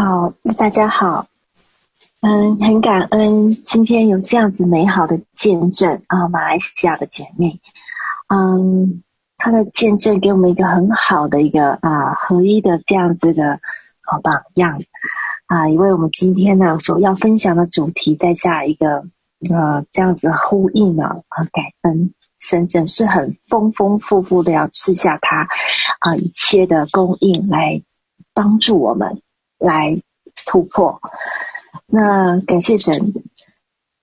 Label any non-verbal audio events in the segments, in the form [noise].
好，大家好，嗯，很感恩今天有这样子美好的见证啊，马来西亚的姐妹，嗯，她的见证给我们一个很好的一个啊合一的这样子的好榜样。啊，因为我们今天呢所要分享的主题在下一个呃这样子呼应呢啊感恩神真是很丰丰富富的要赐下他啊一切的供应来帮助我们。来突破。那感谢神，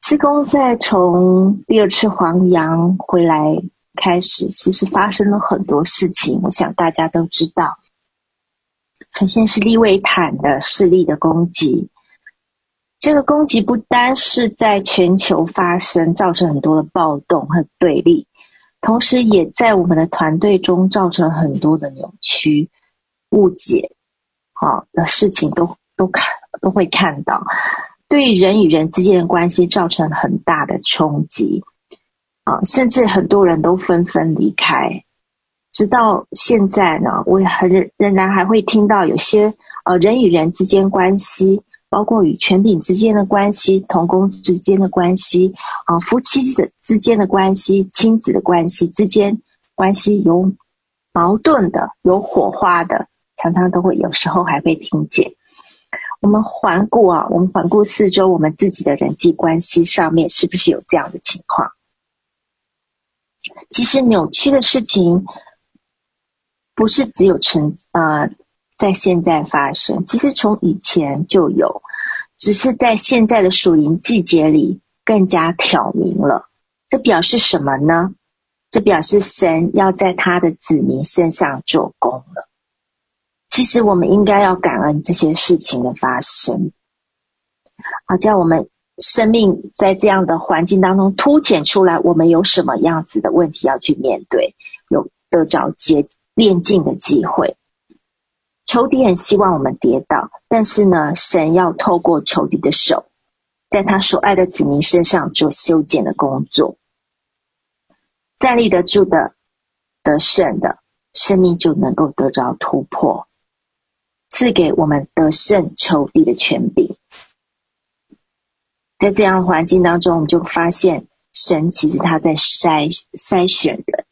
施工在从第二次黄洋回来开始，其实发生了很多事情。我想大家都知道，首先是利维坦的势力的攻击。这个攻击不单是在全球发生，造成很多的暴动和对立，同时也在我们的团队中造成很多的扭曲、误解。啊的事情都都看都会看到，对人与人之间的关系造成很大的冲击啊，甚至很多人都纷纷离开。直到现在呢，我也还仍仍然还会听到有些呃人与人之间关系，包括与权柄之间的关系、同工之间的关系啊、夫妻的之间的关系、亲子的关系之间关系有矛盾的、有火花的。常常都会，有时候还会听见。我们环顾啊，我们环顾四周，我们自己的人际关系上面是不是有这样的情况？其实扭曲的事情不是只有存呃在现在发生，其实从以前就有，只是在现在的属灵季节里更加挑明了。这表示什么呢？这表示神要在他的子民身上做工了。其实我们应该要感恩这些事情的发生，好叫我们生命在这样的环境当中凸显出来，我们有什么样子的问题要去面对，有得着结炼净的机会。仇敌很希望我们跌倒，但是呢，神要透过仇敌的手，在他所爱的子民身上做修剪的工作，站立得住的、得胜的生命就能够得着突破。赐给我们得胜仇敌的权柄，在这样的环境当中，我们就发现神其实他在筛筛选人，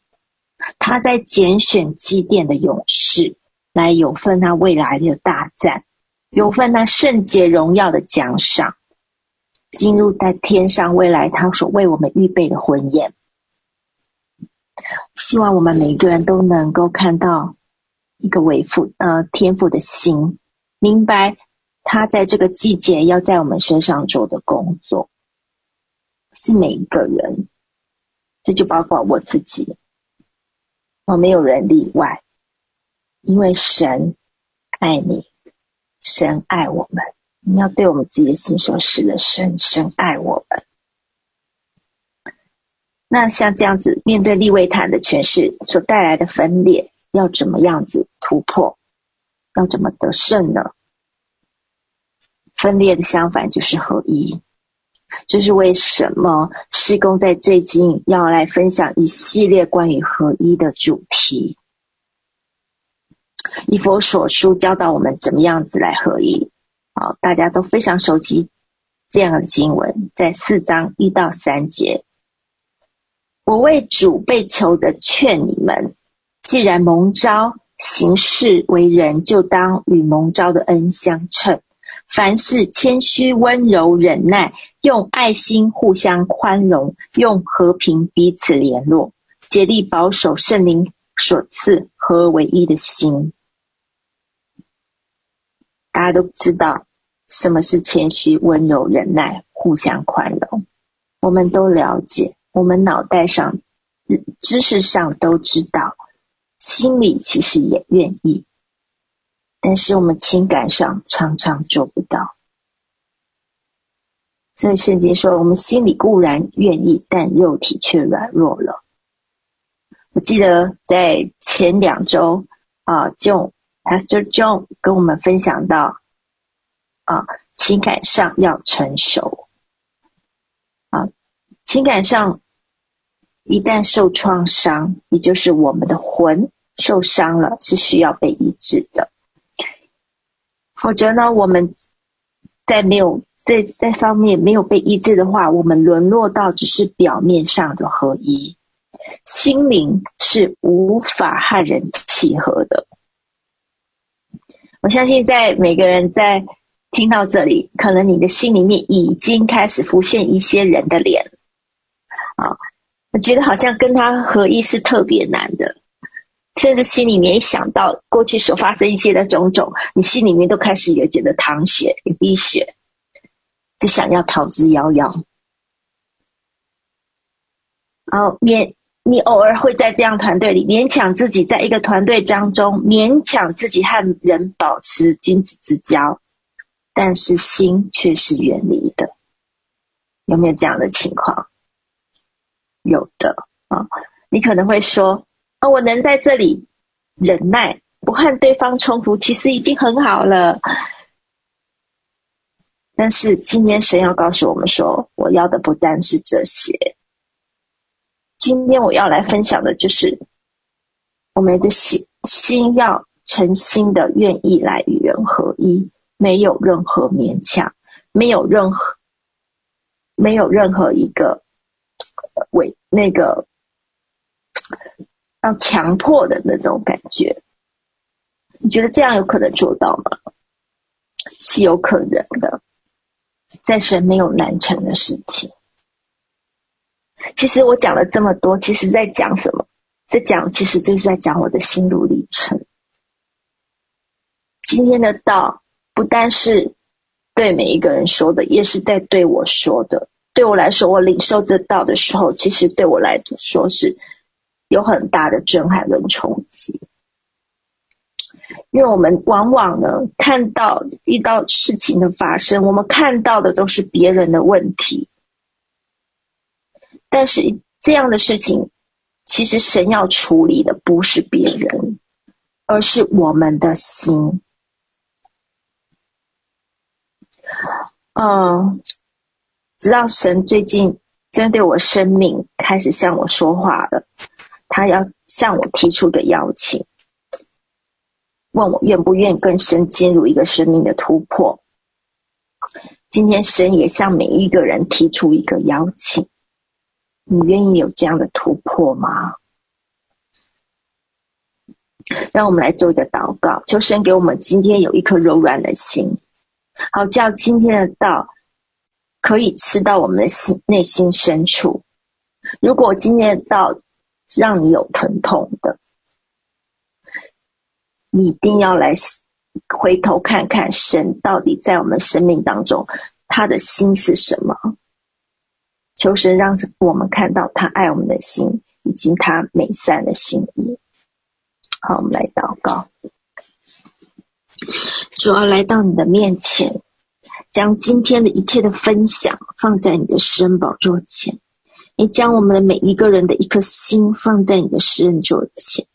他在拣选祭奠的勇士来有份他未来的大战，有份他圣洁荣耀的奖赏，进入在天上未来他所为我们预备的婚宴。希望我们每一个人都能够看到。一个为父呃天父的心，明白他在这个季节要在我们身上做的工作，是每一个人，这就包括我自己，我没有人例外，因为神爱你，神爱我们，你要对我们自己的心说：是的，神神爱我们。那像这样子面对利维坦的权势所带来的分裂。要怎么样子突破？要怎么得胜呢？分裂的相反就是合一。这是为什么事工在最近要来分享一系列关于合一的主题。以佛所书教导我们怎么样子来合一。好，大家都非常熟悉这样的经文，在四章一到三节。我为主被囚的劝你们。既然蒙召行事为人，就当与蒙召的恩相称。凡事谦虚、温柔、忍耐，用爱心互相宽容，用和平彼此联络，竭力保守圣灵所赐合而为一的心。大家都知道什么是谦虚、温柔、忍耐、互相宽容，我们都了解，我们脑袋上、知识上都知道。心里其实也愿意，但是我们情感上常常做不到。所以圣经说，我们心里固然愿意，但肉体却软弱了。我记得在前两周啊，，John，Pastor John 跟我们分享到啊，情感上要成熟啊，情感上。一旦受创伤，也就是我们的魂受伤了，是需要被医治的。否则呢，我们在没有在在方面没有被医治的话，我们沦落到只是表面上的合一，心灵是无法和人契合的。我相信，在每个人在听到这里，可能你的心里面已经开始浮现一些人的脸，啊，我觉得好像跟他合一是特别难的，甚至心里面一想到过去所发生一些的种种，你心里面都开始有觉得淌血、有滴血，就想要逃之夭夭。然后面。你偶尔会在这样团队里勉强自己，在一个团队当中勉强自己和人保持君子之交，但是心却是远离的。有没有这样的情况？有的啊，你可能会说啊，我能在这里忍耐，不和对方冲突，其实已经很好了。但是今天神要告诉我们说，我要的不单是这些。今天我要来分享的就是我们的心，心要诚心的愿意来与人合一，没有任何勉强，没有任何没有任何一个为那个要强迫的那种感觉。你觉得这样有可能做到吗？是有可能的，在神没有难成的事情。其实我讲了这么多，其实在讲什么？在讲，其实就是在讲我的心路历程。今天的道不单是对每一个人说的，也是在对我说的。对我来说，我领受这道的时候，其实对我来说是有很大的震撼跟冲击。因为我们往往呢，看到遇到事情的发生，我们看到的都是别人的问题。但是这样的事情，其实神要处理的不是别人，而是我们的心。嗯，直到神最近针对我生命开始向我说话了，他要向我提出个邀请，问我愿不愿意跟神进入一个生命的突破。今天神也向每一个人提出一个邀请。你愿意有这样的突破吗？让我们来做一个祷告，求神给我们今天有一颗柔软的心，好叫今天的道可以吃到我们的心内心深处。如果今天的道让你有疼痛的，你一定要来回头看看神到底在我们生命当中他的心是什么。求神让我们看到他爱我们的心，以及他美善的心意。好，我们来祷告。主要来到你的面前，将今天的一切的分享放在你的施恩宝座前，你将我们的每一个人的一颗心放在你的施恩座前。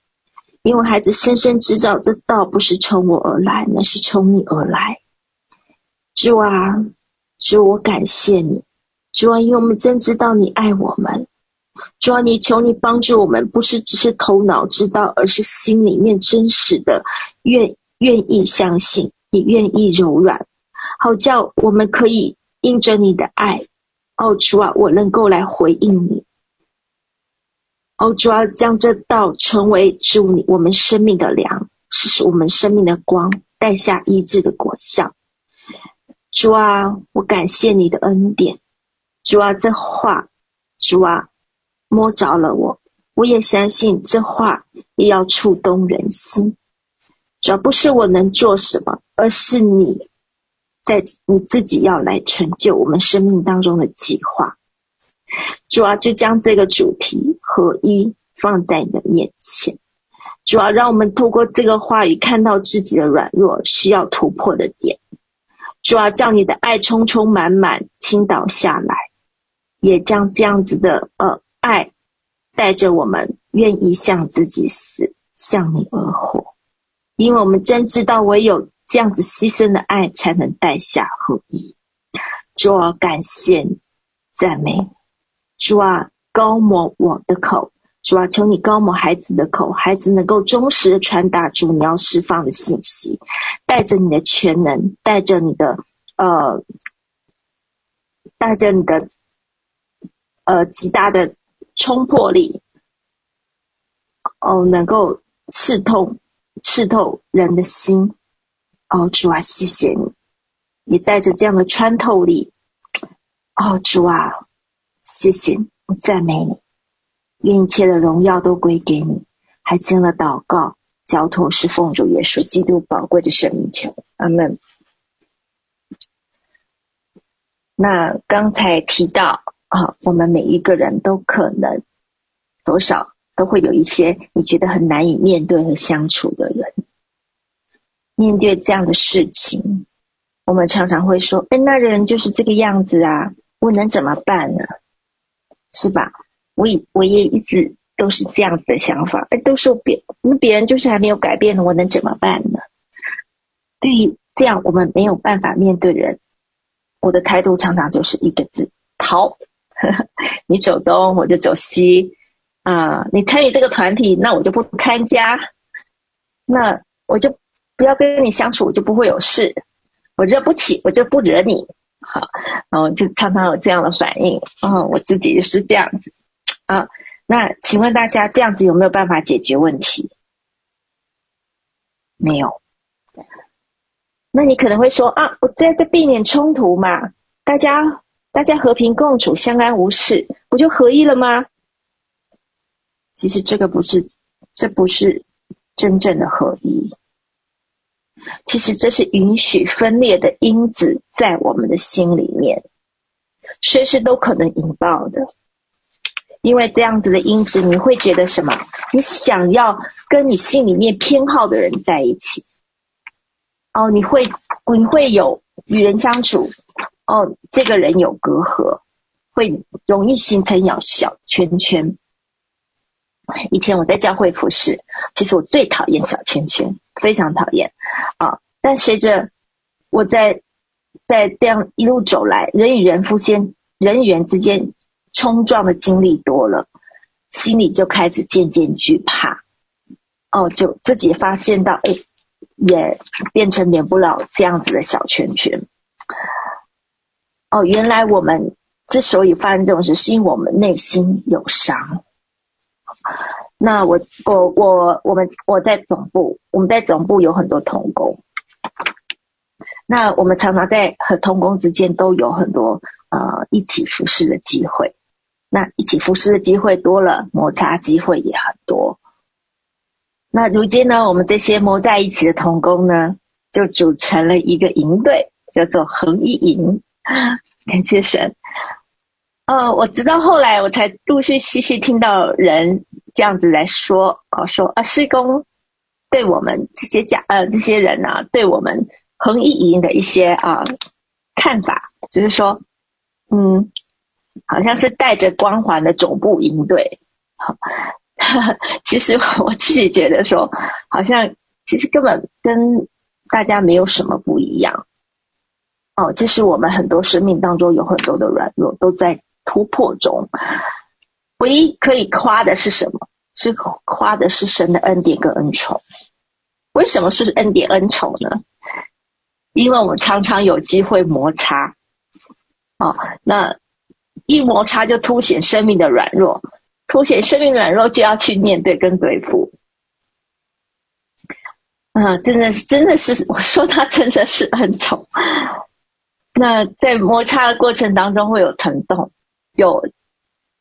因为孩子深深知道，这道不是从我而来，那是从你而来。主啊，主，我感谢你。主啊，因为我们真知道你爱我们，主啊，你求你帮助我们，不是只是头脑知道，而是心里面真实的愿愿意相信，也愿意柔软，好叫我们可以因着你的爱，哦主啊，我能够来回应你，哦主啊，将这道成为主你我们生命的粮，是我们生命的光，带下医治的果效。主啊，我感谢你的恩典。主啊，这话，主啊，摸着了我，我也相信这话也要触动人心。主要不是我能做什么，而是你在你自己要来成就我们生命当中的计划。主啊，就将这个主题合一放在你的面前。主啊，让我们透过这个话语看到自己的软弱，需要突破的点。主啊，叫你的爱充充满满倾倒下来。也将这样子的呃爱带着我们，愿意向自己死，向你而活，因为我们真知道，唯有这样子牺牲的爱，才能带下合一。主啊，感谢你，赞美主啊，高抹我的口，主啊，求你高抹孩子的口，孩子能够忠实的传达主你要释放的信息，带着你的全能，带着你的呃，带着你的呃极大的冲破力，哦，能够刺痛刺透人的心。哦，主啊，谢谢你，也带着这样的穿透力。哦，主啊，谢谢你，我赞美你。愿一切的荣耀都归给你，还听了祷告，交托是奉主耶稣基督宝贵的圣名求，阿门。那刚才提到啊，我们每一个人都可能多少都会有一些你觉得很难以面对和相处的。面对这样的事情，我们常常会说：“哎，那人就是这个样子啊，我能怎么办呢？是吧？”我也我也一直都是这样子的想法，哎，都是别那别人就是还没有改变呢，我能怎么办呢？对于这样我们没有办法面对人，我的态度常常就是一个字：逃。[laughs] 你走东，我就走西啊、你参与这个团体，那我就不参加，那我就不要跟你相处，我就不会有事。我惹不起，我就不惹你。好，然后就常常有这样的反应。嗯，我自己是这样子。啊，那请问大家这样子有没有办法解决问题？没有。那你可能会说啊，我在这避免冲突嘛，大家大家和平共处，相安无事，不就合一了吗？其实这个不是，这不是真正的合一。其实这是允许分裂的因子在我们的心里面，随时都可能引爆的。因为这样子的因子，你会觉得什么？你想要跟你心里面偏好的人在一起，哦，你会你会有与人相处，哦，这个人有隔阂，会容易形成小小圈圈。以前我在教会服侍，其实我最讨厌小圈圈，非常讨厌啊。但随着我在在这样一路走来，人与人之间，人与人之间。冲撞的经历多了，心里就开始渐渐惧怕，哦，就自己发现到，哎，也变成免不了这样子的小圈圈。哦，原来我们之所以发生这种事，是因为我们内心有伤。那我我我我们我在总部，我们在总部有很多同工，那我们常常在和同工之间都有很多呃一起服侍的机会。那一起服侍的机会多了，摩擦机会也很多。那如今呢，我们这些磨在一起的同工呢，就组成了一个营队，叫做合一营。[laughs] 感谢神。呃，我直到后来我才陆续细细听到人这样子来说，哦，说啊，施工对我们这些家呃这些人啊，对我们恒一营的一些啊看法，就是说，嗯。好像是带着光环的总部营队，好，[laughs] 其实我自己觉得说，好像其实根本跟大家没有什么不一样。哦，其实我们很多生命当中有很多的软弱，都在突破中。唯一可以夸的是什么？是夸的是神的恩典跟恩宠。为什么是恩典恩宠呢？因为我们常常有机会摩擦。哦，那。一摩擦就凸显生命的软弱，凸显生命软弱就要去面对跟对付。嗯，真的是，真的是，我说他真的是恩宠。那在摩擦的过程当中会有疼痛，有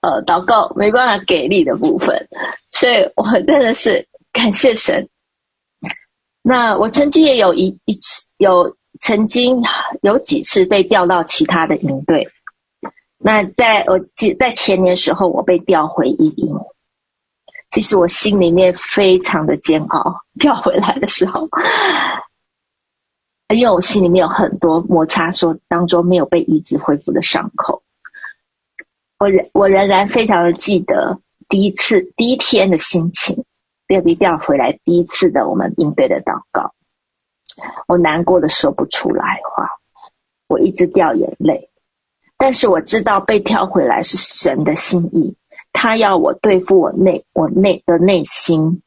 呃祷告没办法给力的部分，所以我真的是感谢神。那我曾经也有一一次，有曾经有几次被调到其他的营队。那在我记在前年时候，我被调回一营，其实我心里面非常的煎熬。[laughs] 调回来的时候，因为我心里面有很多摩擦，说当中没有被医治恢复的伤口。我仍我仍然非常的记得第一次第一天的心情，被被调回来第一次的我们应对的祷告，我难过的说不出来话，我一直掉眼泪。但是我知道被挑回来是神的心意，他要我对付我内我内的内心，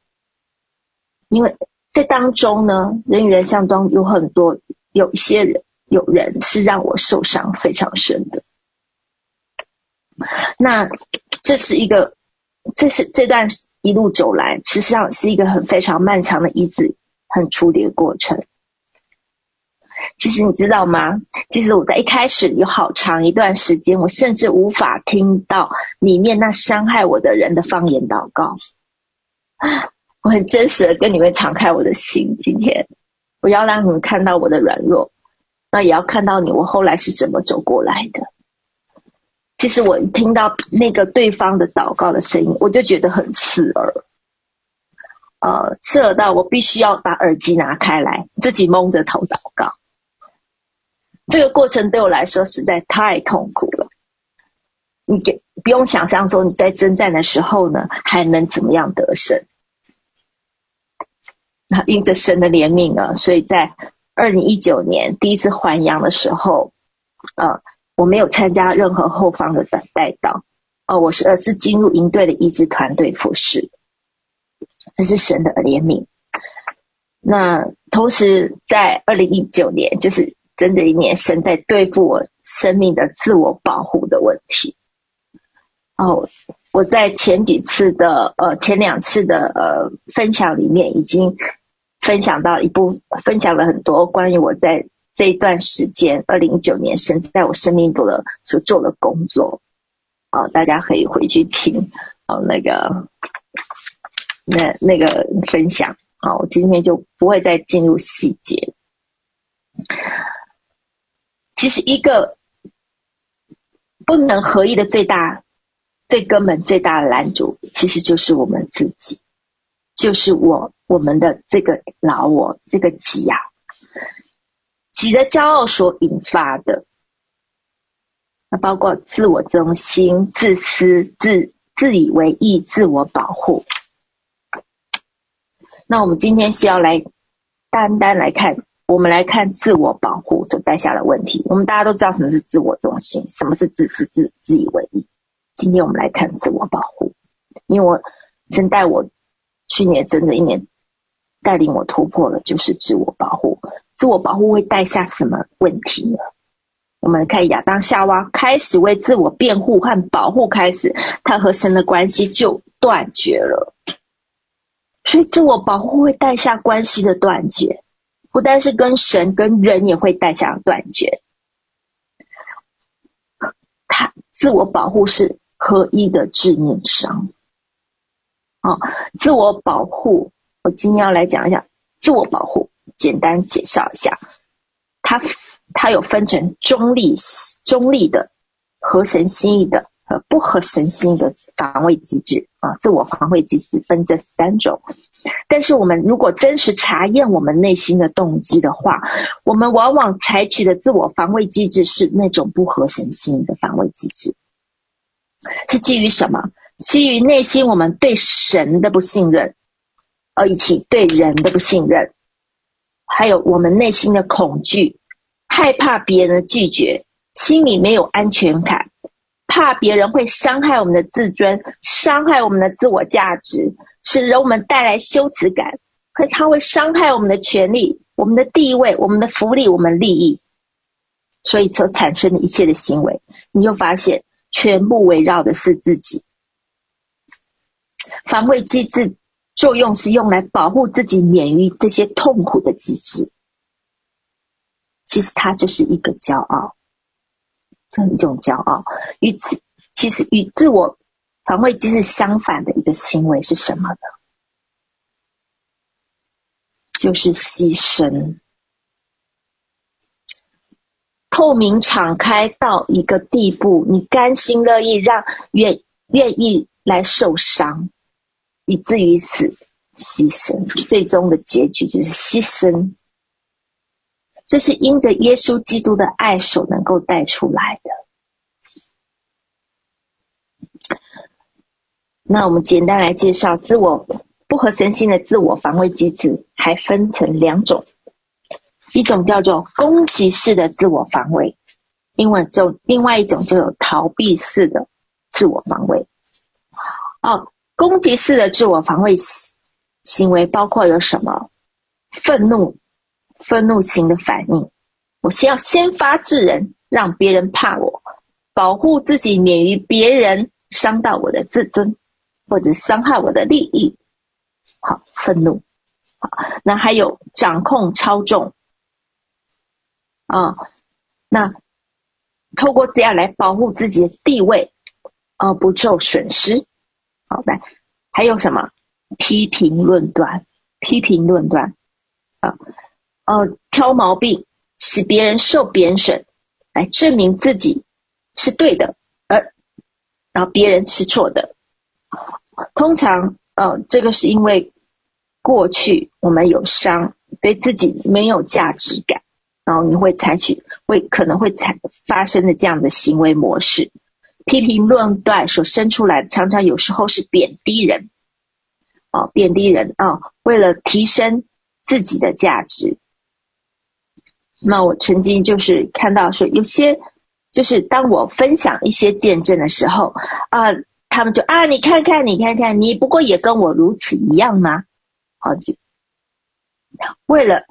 因为在当中呢，人与人相中有很多，有一些人有人是让我受伤非常深的。那这是一个，这是这段一路走来，实际上是一个很非常漫长的一直、很处理的过程。其实你知道吗？其实我在一开始有好长一段时间，我甚至无法听到里面那伤害我的人的方言祷告。[laughs] 我很真实的跟你们敞开我的心，今天我要让你们看到我的软弱，那也要看到你我后来是怎么走过来的。其实我听到那个对方的祷告的声音，我就觉得很刺耳，呃，刺耳到我必须要把耳机拿开来，自己蒙着头祷告。这个过程对我来说实在太痛苦了。你给不用想象说你在征战的时候呢，还能怎么样得胜？那因着神的怜悯呢，所以在二零一九年第一次还阳的时候，呃，我没有参加任何后方的代祷，哦，我是而是进入营队的一支团队服侍，这是神的怜悯。那同时在二零一九年就是。真的一年，神在对付我生命的自我保护的问题。哦，我在前几次的呃前两次的呃分享里面，已经分享到一部分享了很多关于我在这一段时间，二零一九年神在我生命中的所做的工作。哦，大家可以回去听哦那个那那个分享。好，我今天就不会再进入细节。其实，一个不能合一的最大、最根本、最大的拦阻，其实就是我们自己，就是我我们的这个老我，这个己呀、啊，己的骄傲所引发的，那包括自我中心、自私、自自以为意、自我保护。那我们今天是要来单单来看。我们来看自我保护所带下的问题。我们大家都知道什么是自我中心，什么是自私自自以为意。今天我们来看自我保护，因为我曾带我去年整整一年带领我突破的就是自我保护。自我保护会带下什么问题呢？我们来看亚当夏娃开始为自我辩护和保护开始，他和神的关系就断绝了。所以自我保护会带下关系的断绝。不但是跟神，跟人也会带下断绝。他自我保护是合一的致命伤。啊，自我保护，我今天要来讲一下自我保护，简单介绍一下。它它有分成中立、中立的、合神心意的和不合神心意的防卫机制啊。自我防卫机制分这三种。但是我们如果真实查验我们内心的动机的话，我们往往采取的自我防卫机制是那种不合神心意的防卫机制，是基于什么？基于内心我们对神的不信任，而以及对人的不信任，还有我们内心的恐惧，害怕别人的拒绝，心里没有安全感，怕别人会伤害我们的自尊，伤害我们的自我价值。使人我们带来羞耻感，可它会伤害我们的权利、我们的地位、我们的福利、我们利益，所以所产生的一切的行为，你就发现全部围绕的是自己。防卫机制作用是用来保护自己免于这些痛苦的机制，其实它就是一个骄傲，这一种骄傲。与此，其实与自我。防卫机制相反的一个行为是什么呢？就是牺牲。透明敞开到一个地步，你甘心乐意让愿愿意来受伤，以至于死，牺牲，最终的结局就是牺牲。这是因着耶稣基督的爱所能够带出来的。那我们简单来介绍自我不合神心的自我防卫机制，还分成两种，一种叫做攻击式的自我防卫，另外就另外一种就有逃避式的自我防卫。哦，攻击式的自我防卫行为包括有什么？愤怒，愤怒型的反应，我先要先发制人，让别人怕我，保护自己免于别人伤到我的自尊，或者伤害我的利益。好，愤怒。好，那还有掌控、操纵。啊，那透过这样来保护自己的地位，而不受损失。好，来，还有什么？批评论断，批评论断。啊，呃，挑毛病，使别人受贬损，来证明自己是对的，而然后别人是错的。通常，呃，这个是因为过去我们有伤，对自己没有价值感，然后你会采取，会可能会采发生的这样的行为模式。批评论断所生出来，常常有时候是贬低人，哦，贬低人啊，为了提升。自己的价值。那我曾经就是看到说，有些就是当我分享一些见证的时候啊，他们就啊，你看看，你看看，你不过也跟我如此一样吗？好，就为了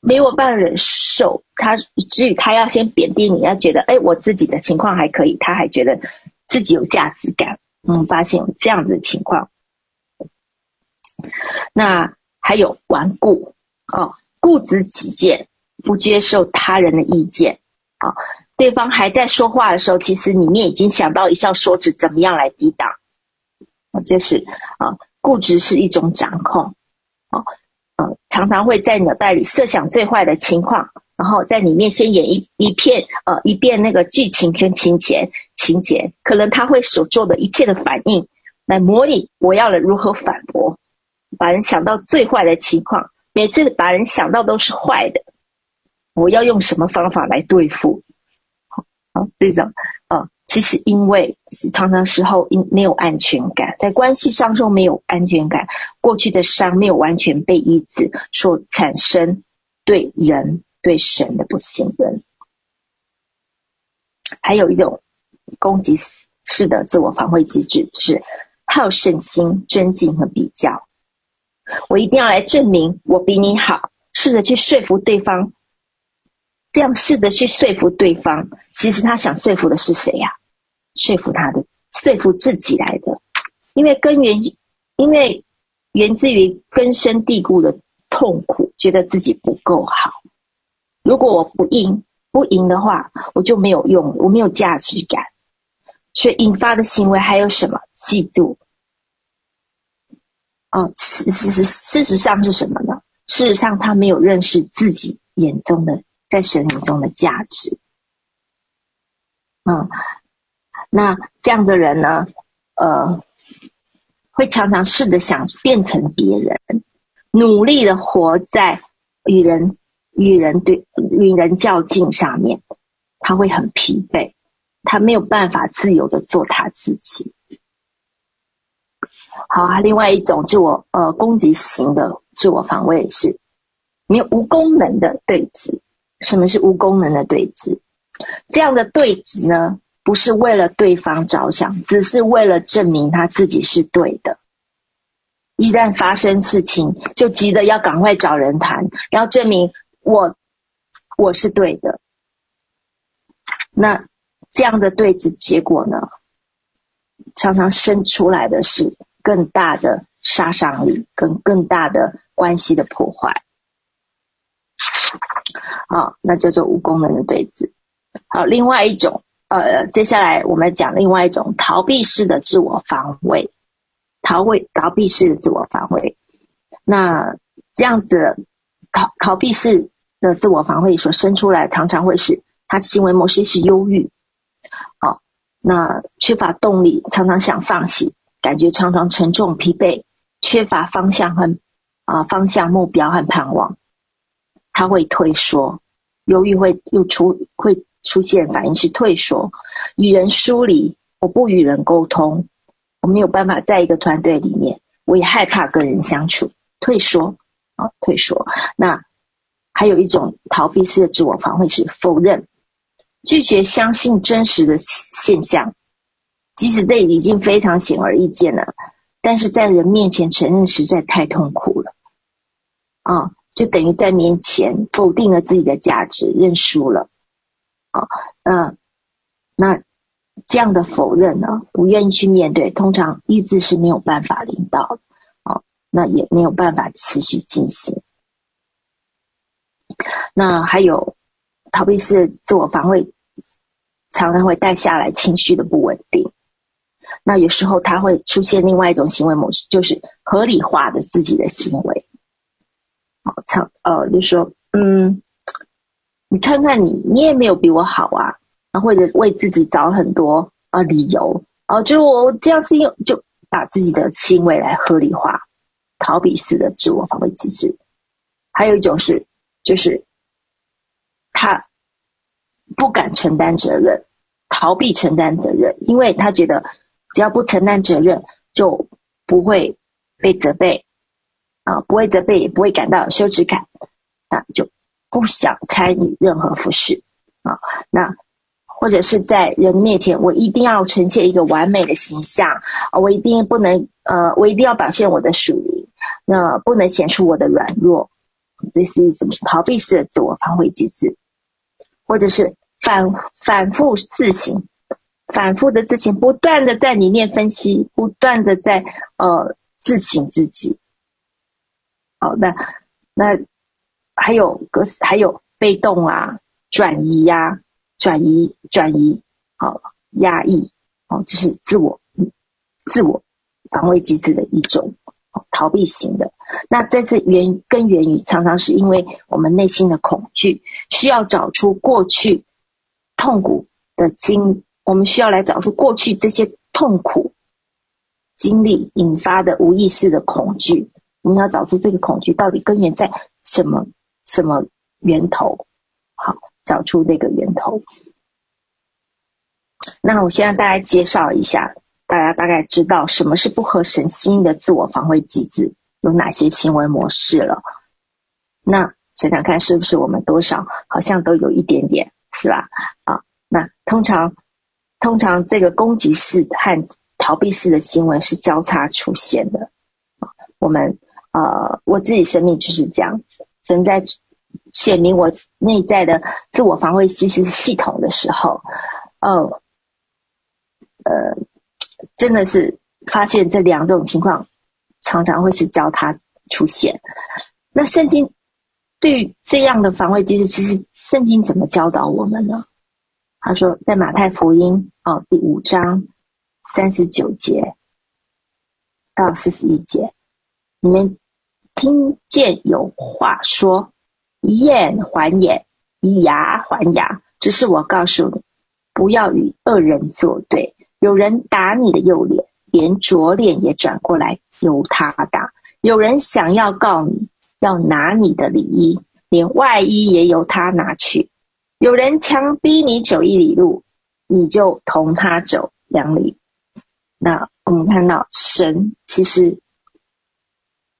没有办法忍受，他至于他要先贬低你，要觉得哎，我自己的情况还可以，他还觉得自己有价值感。嗯，发现有这样子的情况，那。还有顽固啊，固执己见，不接受他人的意见啊。对方还在说话的时候，其实里面已经想到一项说辞，怎么样来抵挡。这是啊，固执是一种掌控啊，呃，常常会在脑袋里设想最坏的情况，然后在里面先演一一片呃一遍那个剧情跟情节情节，可能他会所做的一切的反应来模拟我要了如何反驳。把人想到最坏的情况，每次把人想到都是坏的，我要用什么方法来对付？好，这种，其实因为是常常时候因没有安全感，在关系上中没有安全感，过去的伤没有完全被医治，所产生对人对神的不信任。还有一种攻击式的自我防卫机制，就是好胜心、争竞和比较。我一定要来证明我比你好，试着去说服对方。这样试着去说服对方，其实他想说服的是谁呀？说服他的，说服自己来的。因为根源，因为源自于根深蒂固的痛苦，觉得自己不够好。如果我不赢，不赢的话，我就没有用，我没有价值感。所以引发的行为还有什么？嫉妒。哦，事实事实上是什么呢？事实上，他没有认识自己眼中的在神眼中的价值。嗯，那这样的人呢，呃，会常常试着想变成别人，努力的活在与人与人对与人较劲上面，他会很疲惫，他没有办法自由的做他自己。好啊，另外一种自我呃攻击型的自我防卫是没有无功能的对峙。什么是无功能的对峙？这样的对峙呢，不是为了对方着想，只是为了证明他自己是对的。一旦发生事情，就急着要赶快找人谈，要证明我我是对的。那这样的对峙结果呢，常常生出来的是。更大的杀伤力，跟更大的关系的破坏。好，那叫做无功能的对峙。好，另外一种，呃，接下来我们讲另外一种逃避式的自我防卫，逃避逃避式的自我防卫。那这样子逃逃避式的自我防卫所生出来，常常会是他行为模式是忧郁，好，那缺乏动力，常常想放弃。感觉常常沉重、疲惫，缺乏方向和啊方向、目标和盼望。他会退缩，忧郁会又出会出现反应是退缩，与人疏离。我不与人沟通，我没有办法在一个团队里面，我也害怕跟人相处，退缩啊退缩。那还有一种逃避式的自我防卫是否认，拒绝相信真实的现象。即使这已经非常显而易见了，但是在人面前承认实在太痛苦了，啊，就等于在面前否定了自己的价值，认输了，啊，那，那这样的否认呢，不愿意去面对，通常意志是没有办法领导的，啊，那也没有办法持续进行。那还有逃避式自我防卫，常常会带下来情绪的不稳定。那有时候他会出现另外一种行为模式，就是合理化的自己的行为。好，常呃，就说，嗯，你看看你，你也没有比我好啊，啊，或者为自己找很多啊理由，哦，就我这样是因为就把自己的行为来合理化，逃避式的自我防卫机制。还有一种是，就是他不敢承担责任，逃避承担责任，因为他觉得。只要不承担责任，就不会被责备啊，不会责备，也不会感到羞耻感，那就不想参与任何服事啊。那或者是在人面前，我一定要呈现一个完美的形象，我一定不能呃，我一定要表现我的属灵，那不能显出我的软弱。这是一种逃避式的自我防卫机制，或者是反反复自省。反复的自省，不断的在里面分析，不断的在呃自省自己。好，那那还有个还有被动啊，转移呀、转移转移，好压抑，哦，这是自我自我防卫机制的一种逃避型的。那这次源根源于常常是因为我们内心的恐惧，需要找出过去痛苦的经。我们需要来找出过去这些痛苦经历引发的无意识的恐惧。我们要找出这个恐惧到底根源在什么什么源头？好，找出这个源头。那我先让大家介绍一下，大家大概知道什么是不合神心意的自我防卫机制，有哪些行为模式了。那想想看，是不是我们多少好像都有一点点，是吧？啊，那通常。通常这个攻击式和逃避式的行为是交叉出现的。我们呃，我自己生命就是这样子。正在显明我内在的自我防卫机制系统的时候，呃呃，真的是发现这两种情况常常会是交叉出现。那圣经对于这样的防卫机制，其实圣经怎么教导我们呢？他说，在马太福音哦第五章三十九节到四十一节，你们听见有话说：“以眼还眼，以牙还牙。”只是我告诉你，不要与恶人作对。有人打你的右脸，连左脸也转过来由他打；有人想要告你，要拿你的里衣，连外衣也由他拿去。有人强逼你走一里路，你就同他走两里。那我们看到神其实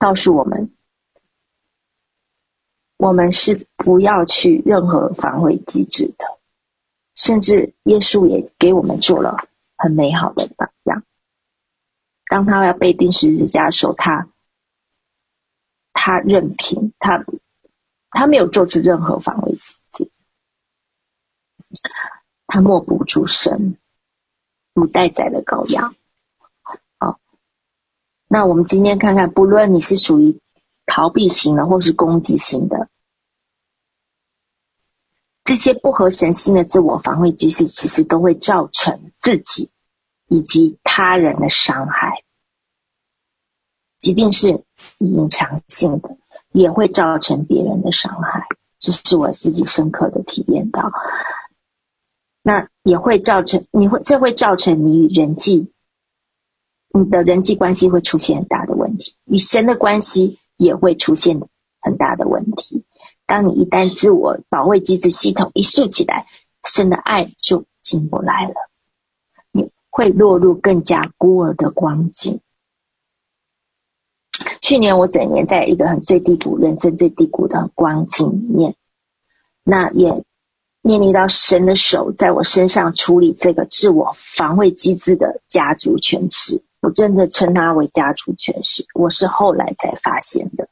告诉我们，我们是不要去任何防卫机制的，甚至耶稣也给我们做了很美好的榜样。当他要被钉十字架的时候，他他任凭他他没有做出任何防卫机制。他默不出声，如待宰的羔羊。那我们今天看看，不论你是属于逃避型的，或是攻击型的，这些不合神心的自我防卫机制，其实都会造成自己以及他人的伤害。即便是隐藏性的，也会造成别人的伤害。这是我自己深刻的体验到。那也会造成你会，这会造成你与人际，你的人际关系会出现很大的问题，与神的关系也会出现很大的问题。当你一旦自我保卫机制系统一竖起来，神的爱就进不来了，你会落入更加孤儿的光景。去年我整年在一个很最低谷、人生最低谷的光景里面，那也。面临到神的手在我身上处理这个自我防卫机制的家族权势，我真的称它为家族权势。我是后来才发现的。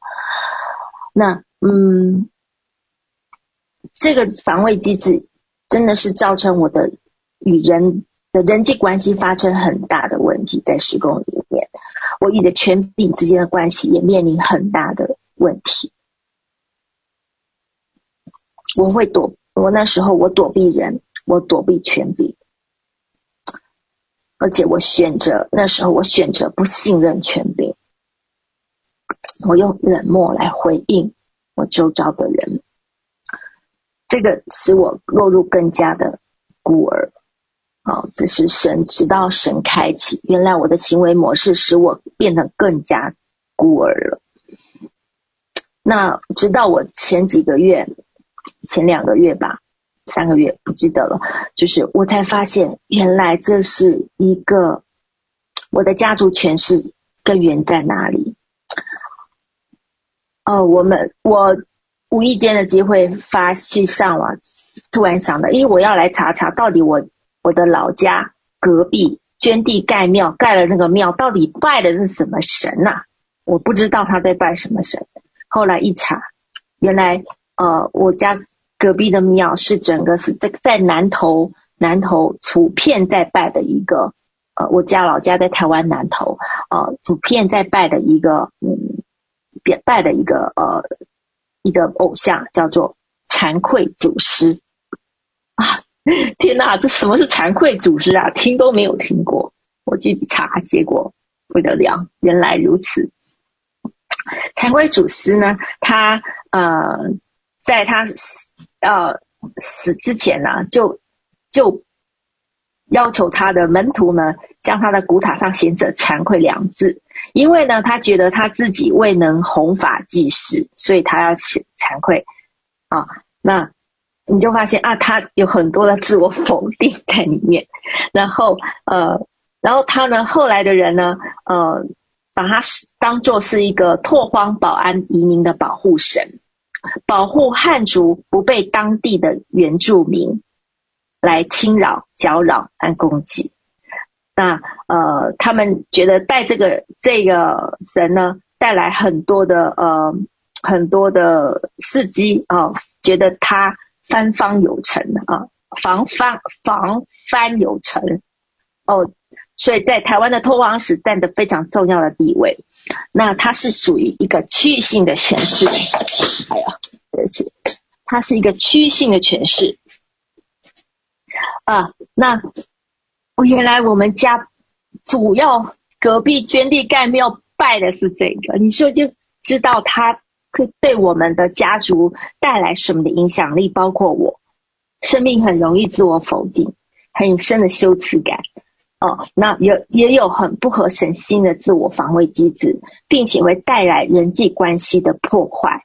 那嗯，这个防卫机制真的是造成我的与人的人际关系发生很大的问题，在施工里面，我与的权柄之间的关系也面临很大的问题。我会躲。我那时候，我躲避人，我躲避权柄，而且我选择那时候，我选择不信任权柄，我用冷漠来回应我周遭的人，这个使我落入更加的孤儿。哦，这是神，直到神开启，原来我的行为模式使我变得更加孤儿了。那直到我前几个月。前两个月吧，三个月不记得了。就是我才发现，原来这是一个我的家族权势根源在哪里？哦，我们我无意间的机会发去上网，突然想到，因为我要来查查到底我我的老家隔壁捐地盖庙盖了那个庙，到底拜的是什么神呐、我不知道他在拜什么神。后来一查，原来。呃，我家隔壁的庙是整个是在在南投南投普遍在拜的一个，呃，我家老家在台湾南投，呃，普遍在拜的一个，嗯，拜拜的一个呃一个偶像叫做惭愧祖师啊！天哪，这什么是惭愧祖师啊？听都没有听过，我去查，结果不得了，原来如此。惭愧祖师呢，他呃。在他死呃死之前呢、啊，就就要求他的门徒呢，将他的古塔上写着“惭愧”两字，因为呢，他觉得他自己未能弘法济世，所以他要写“惭愧”啊。那你就发现啊，他有很多的自我否定在里面。[laughs] 然后呃，然后他呢，后来的人呢，呃，把他当做是一个拓荒保安移民的保护神。保护汉族不被当地的原住民来侵扰、搅扰和攻击。那呃，他们觉得带这个这个神呢，带来很多的呃很多的事迹啊、觉得他翻方有成啊，防翻防翻有成哦，所以在台湾的拓荒史占得非常重要的地位。那它是属于一个区域性的诠释，哎呀，对不起，它是一个区域性的诠释啊。那我原来我们家主要隔壁捐地盖庙拜的是这个，你说就知道它会对我们的家族带来什么的影响力，包括我生命很容易自我否定，很深的羞耻感。哦，那也也有很不合神心的自我防卫机制，并且会带来人际关系的破坏。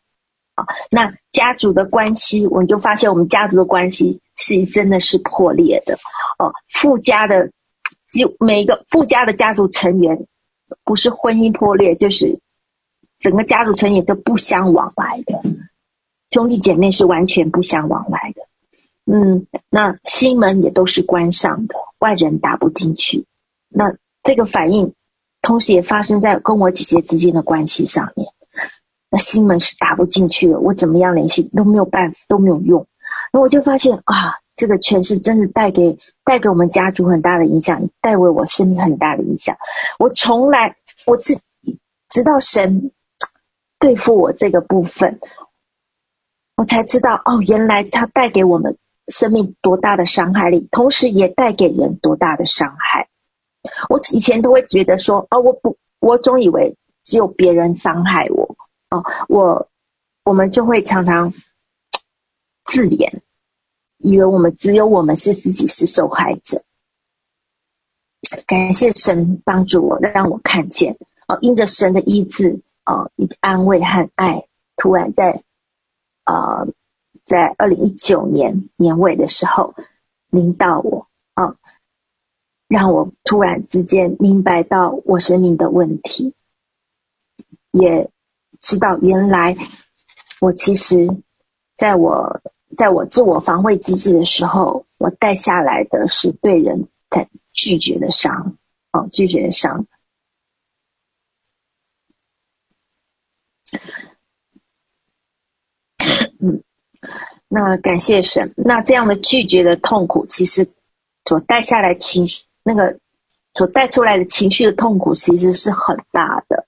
啊，那家族的关系，我们就发现我们家族的关系是真的是破裂的。哦，富家的就每一个富家的家族成员，不是婚姻破裂，就是整个家族成员都不相往来的，兄弟姐妹是完全不相往来的。嗯，那心门也都是关上的。外人打不进去，那这个反应，同时也发生在跟我姐姐之间的关系上面。那心门是打不进去的，我怎么样联系都没有办法，都没有用。那我就发现啊，这个权势真的带给带给我们家族很大的影响，带给我生命很大的影响。我从来我自直到神对付我这个部分，我才知道哦，原来他带给我们。生命多大的伤害力，同时也带给人多大的伤害。我以前都会觉得说，哦，我不，我总以为只有别人伤害我，哦，我我们就会常常自怜，以为我们只有我们是自己是受害者。感谢神帮助我，让我看见，哦，因着神的医治，哦，安慰和爱，突然在，呃。在二零一九年年尾的时候，临到我啊，让我突然之间明白到我生命的问题，也知道原来我其实在我在我自我防卫机制的时候，我带下来的是对人的拒绝的伤，哦，拒绝的伤。那感谢神。那这样的拒绝的痛苦，其实所带下来情绪，那个所带出来的情绪的痛苦，其实是很大的。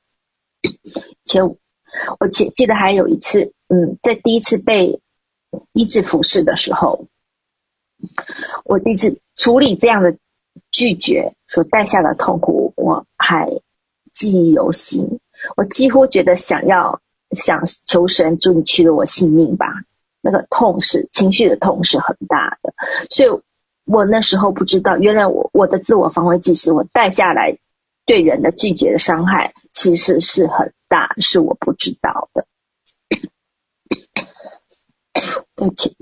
且我记记得还有一次，嗯，在第一次被医治服侍的时候，我第一次处理这样的拒绝所带下的痛苦，我还记忆犹新。我几乎觉得想要想求神祝你取了我性命吧，那个痛是情绪的痛是很大的，所以我那时候不知道，原来我我的自我防卫机制，我带下来对人的拒绝的伤害其实是很大，是我不知道的。[coughs] 对不起，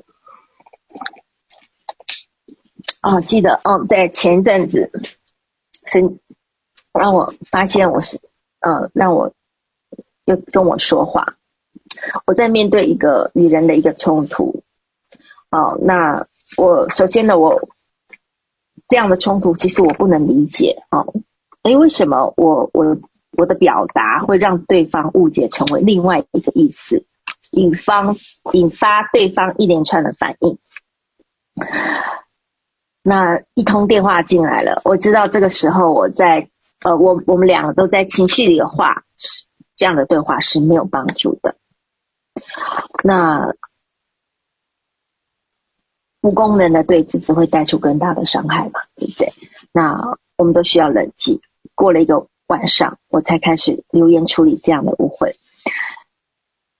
哦，记得，哦，对，前一阵子是让我发现我是，呃，让我又跟我说话，我在面对一个与人的一个冲突，哦，那我首先呢，我这样的冲突其实我不能理解，哦，诶，为什么我我我的表达会让对方误解成为另外一个意思？引方引发对方一连串的反应，那一通电话进来了，我知道这个时候我在呃，我我们两个都在情绪里的话，是这样的对话是没有帮助的。那不公能的对峙只会带出更大的伤害嘛，对不对？那我们都需要冷静。过了一个晚上，我才开始留言处理这样的误会。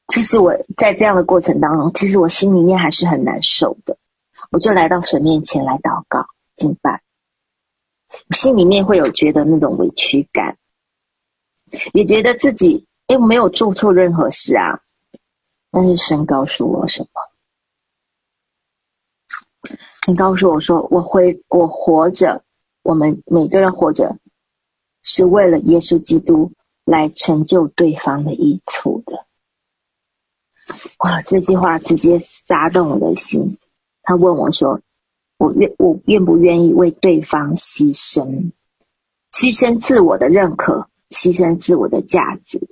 其实我在这样的过程当中，其实我心里面还是很难受的。我就来到神面前来祷告、敬拜，心里面会有觉得那种委屈感，也觉得自己又没有做错任何事啊。但是神告诉我什么？你告诉我说，我会，我活着，我们每个人活着，是为了耶稣基督来成就对方的益处的。哇！这句话直接扎动我的心。他问我说：“我愿我愿不愿意为对方牺牲，牺牲自我的认可，牺牲自我的价值，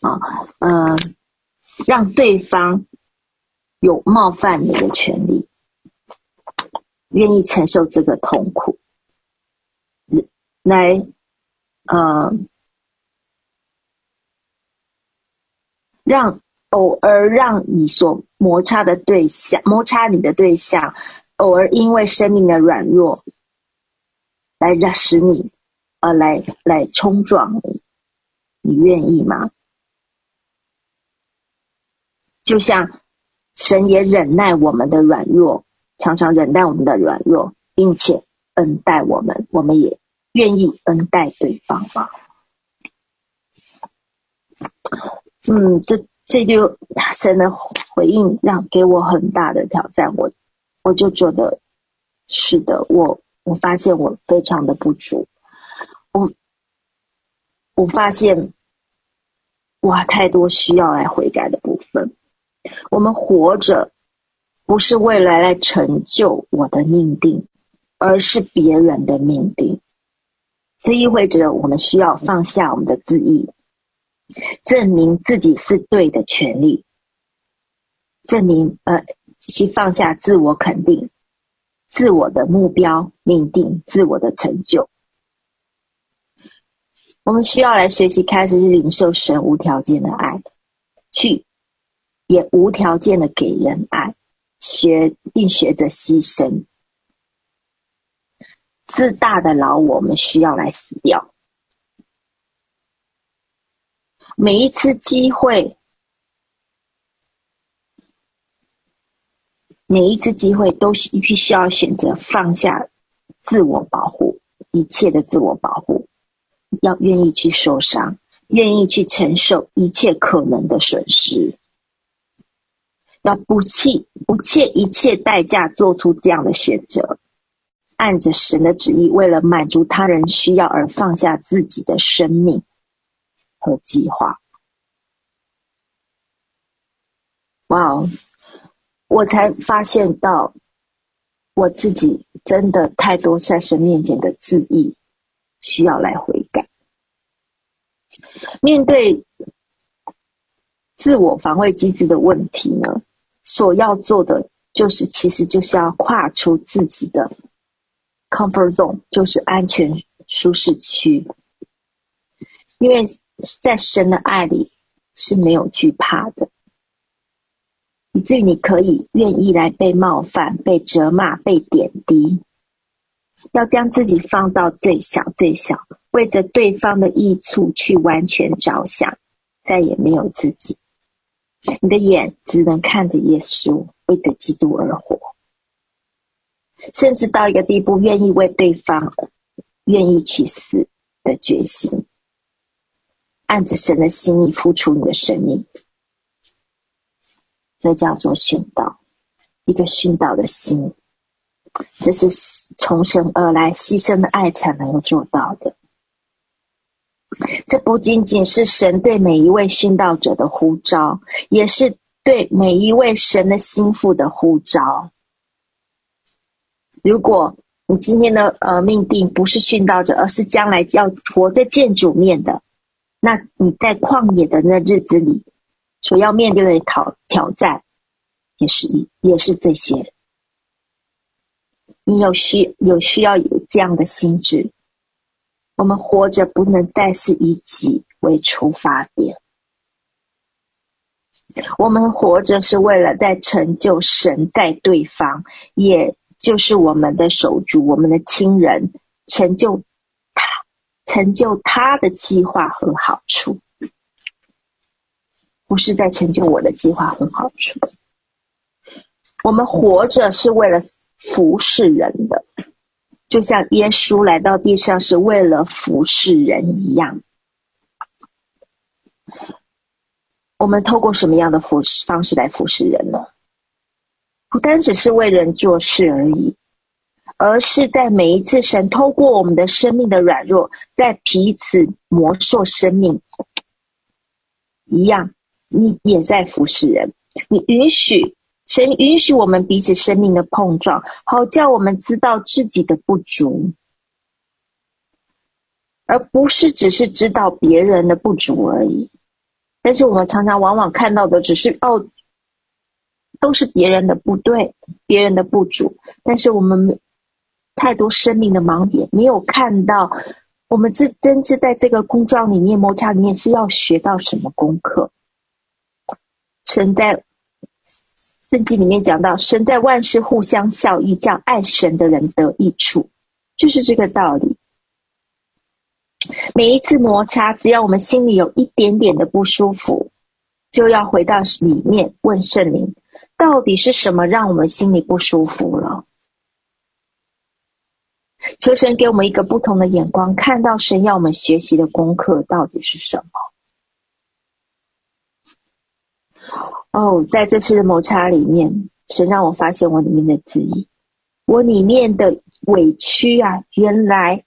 啊，呃，让对方有冒犯你的权利，愿意承受这个痛苦，来，呃，让。”偶尔让你所摩擦的对象，摩擦你的对象，偶尔因为生命的软弱，来让使你，呃，来来冲撞你，你愿意吗？就像神也忍耐我们的软弱，常常忍耐我们的软弱，并且恩待我们，我们也愿意恩待对方吗？嗯，这。这就神的回应让给我很大的挑战，我我就觉得是的，我我发现我非常的不足，我我发现哇，太多需要来悔改的。我们活着不是为了来成就我的命定，而是别人的命定，这意味着我们需要放下我们的自义。证明自己是对的权利，证明呃，去放下自我肯定、自我的目标命定、自我的成就。我们需要来学习，开始去领受神无条件的爱，去也无条件的给人爱，学并学着牺牲。自大的老我，们需要来死掉。每一次机会，每一次机会都必须要选择放下自我保护，一切的自我保护，要愿意去受伤，愿意去承受一切可能的损失，要不弃不切一切代价做出这样的选择，按着神的旨意，为了满足他人需要而放下自己的生命。和计划，哇哦！我才发现到我自己真的太多在神面前的自义，需要来悔改。面对自我防卫机制的问题呢，所要做的就是，其实就是要跨出自己的 comfort zone，就是安全舒适区，因为在神的爱里是没有惧怕的。以至于你可以愿意来被冒犯、被责骂、被贬低，要将自己放到最小、最小，为着对方的益处去完全着想，再也没有自己。你的眼只能看着耶稣，为着基督而活，甚至到一个地步，愿意为对方愿意去死的决心，按着神的心意付出你的生命。这叫做殉道，一个殉道的心，这是从神而来牺牲的爱才能够做到的。这不仅仅是神对每一位殉道者的呼召，也是对每一位神的心腹的呼召。如果你今天的呃命定不是殉道者，而是将来要活在见主面的，那你在旷野的那日子里。所要面对的挑挑战，也是一也是这些。你有需有需要有这样的心智。我们活着不能再是以己为出发点，我们活着是为了在成就神在对方，也就是我们的手足、我们的亲人，成就他成就他的计划和好处。不是在成就我的计划和好处。我们活着是为了服侍人的，就像耶稣来到地上是为了服侍人一样。我们透过什么样的服侍方式来服侍人呢？不单只是为人做事而已，而是在每一次神透过我们的生命的软弱，在彼此磨塑生命一样。你也在服侍人，你允许神允许我们彼此生命的碰撞，好叫我们知道自己的不足，而不是只是知道别人的不足而已。但是我们常常往往看到的只是哦，都是别人的不对，别人的不足，但是我们太多生命的盲点，没有看到我们这真是在这个工装里面、摩擦里面是要学到什么功课。神在圣经里面讲到，神在万事互相效益，叫爱神的人得益处，就是这个道理。每一次摩擦，只要我们心里有一点点的不舒服，就要回到里面问圣灵，到底是什么让我们心里不舒服了？求神给我们一个不同的眼光，看到神要我们学习的功课到底是什么。哦，在这次的摩擦里面，神让我发现我里面的自意，我里面的委屈啊，原来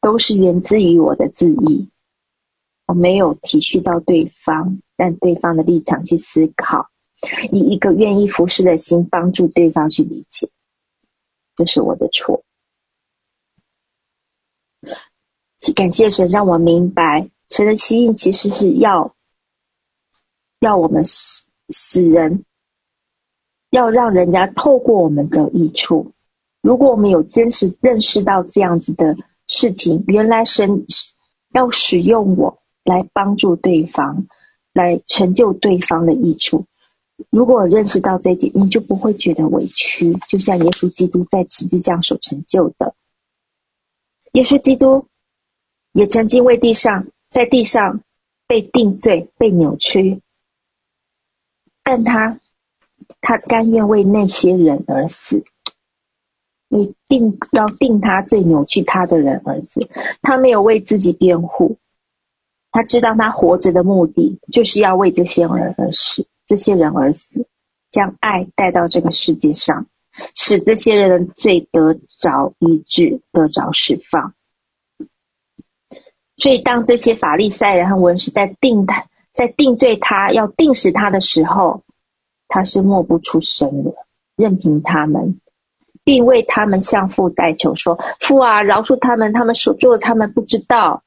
都是源自于我的自意。我没有体恤到对方，但对方的立场去思考，以一个愿意服侍的心帮助对方去理解，这是我的错。感谢神让我明白，神的心意其实是要要我们。使人要让人家透过我们的益处。如果我们有真实认识到这样子的事情，原来神要使用我来帮助对方，来成就对方的益处。如果认识到这一点，你就不会觉得委屈。就像耶稣基督在十字架所成就的，耶稣基督也曾经为地上在地上被定罪、被扭曲。但他，他甘愿为那些人而死，你定要定他最扭曲他的人而死。他没有为自己辩护，他知道他活着的目的就是要为这些人而死，这些人而死，将爱带到这个世界上，使这些人的罪得着医治，得着释放。所以，当这些法利赛人和文士在定他。在定罪他，要定死他的时候，他是默不出声的，任凭他们，并为他们向父代求说：“父啊，饶恕他们，他们所做的，他们不知道。”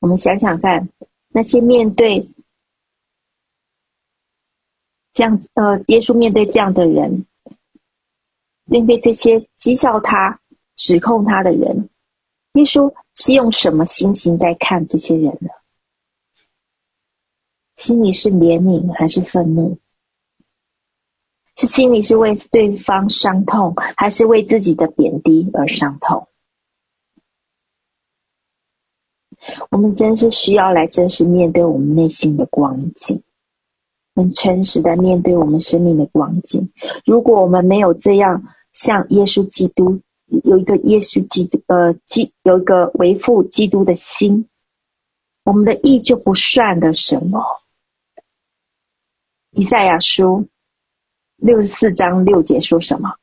我们想想看，那些面对这样呃，耶稣面对这样的人，面对这些讥笑他、指控他的人，耶稣是用什么心情在看这些人呢？心里是怜悯还是愤怒？是心里是为对方伤痛，还是为自己的贬低而伤痛？我们真是需要来真实面对我们内心的光景，很诚实的面对我们生命的光景。如果我们没有这样，像耶稣基督有一个耶稣基督呃基有一个为父基督的心，我们的义就不算的什么。以赛亚书六十四章六节说什么？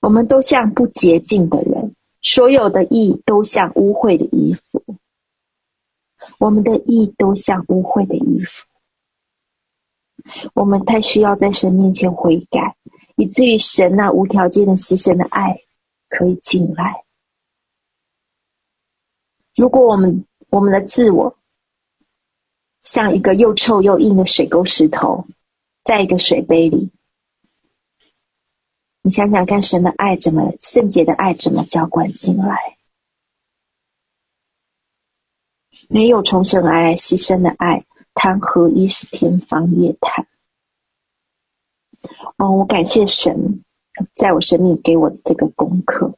我们都像不洁净的人。所有的义都像污秽的衣服，我们的义都像污秽的衣服。我们太需要在神面前悔改，以至于神那无条件的牺牲的爱可以进来。如果我们我们的自我像一个又臭又硬的水沟石头，在一个水杯里。你想想看，神的爱怎么圣洁的爱怎么浇灌进来？没有从神而来牺牲的爱，谈何以使天方夜谭？哦，我感谢神，在我生命给我的这个功课。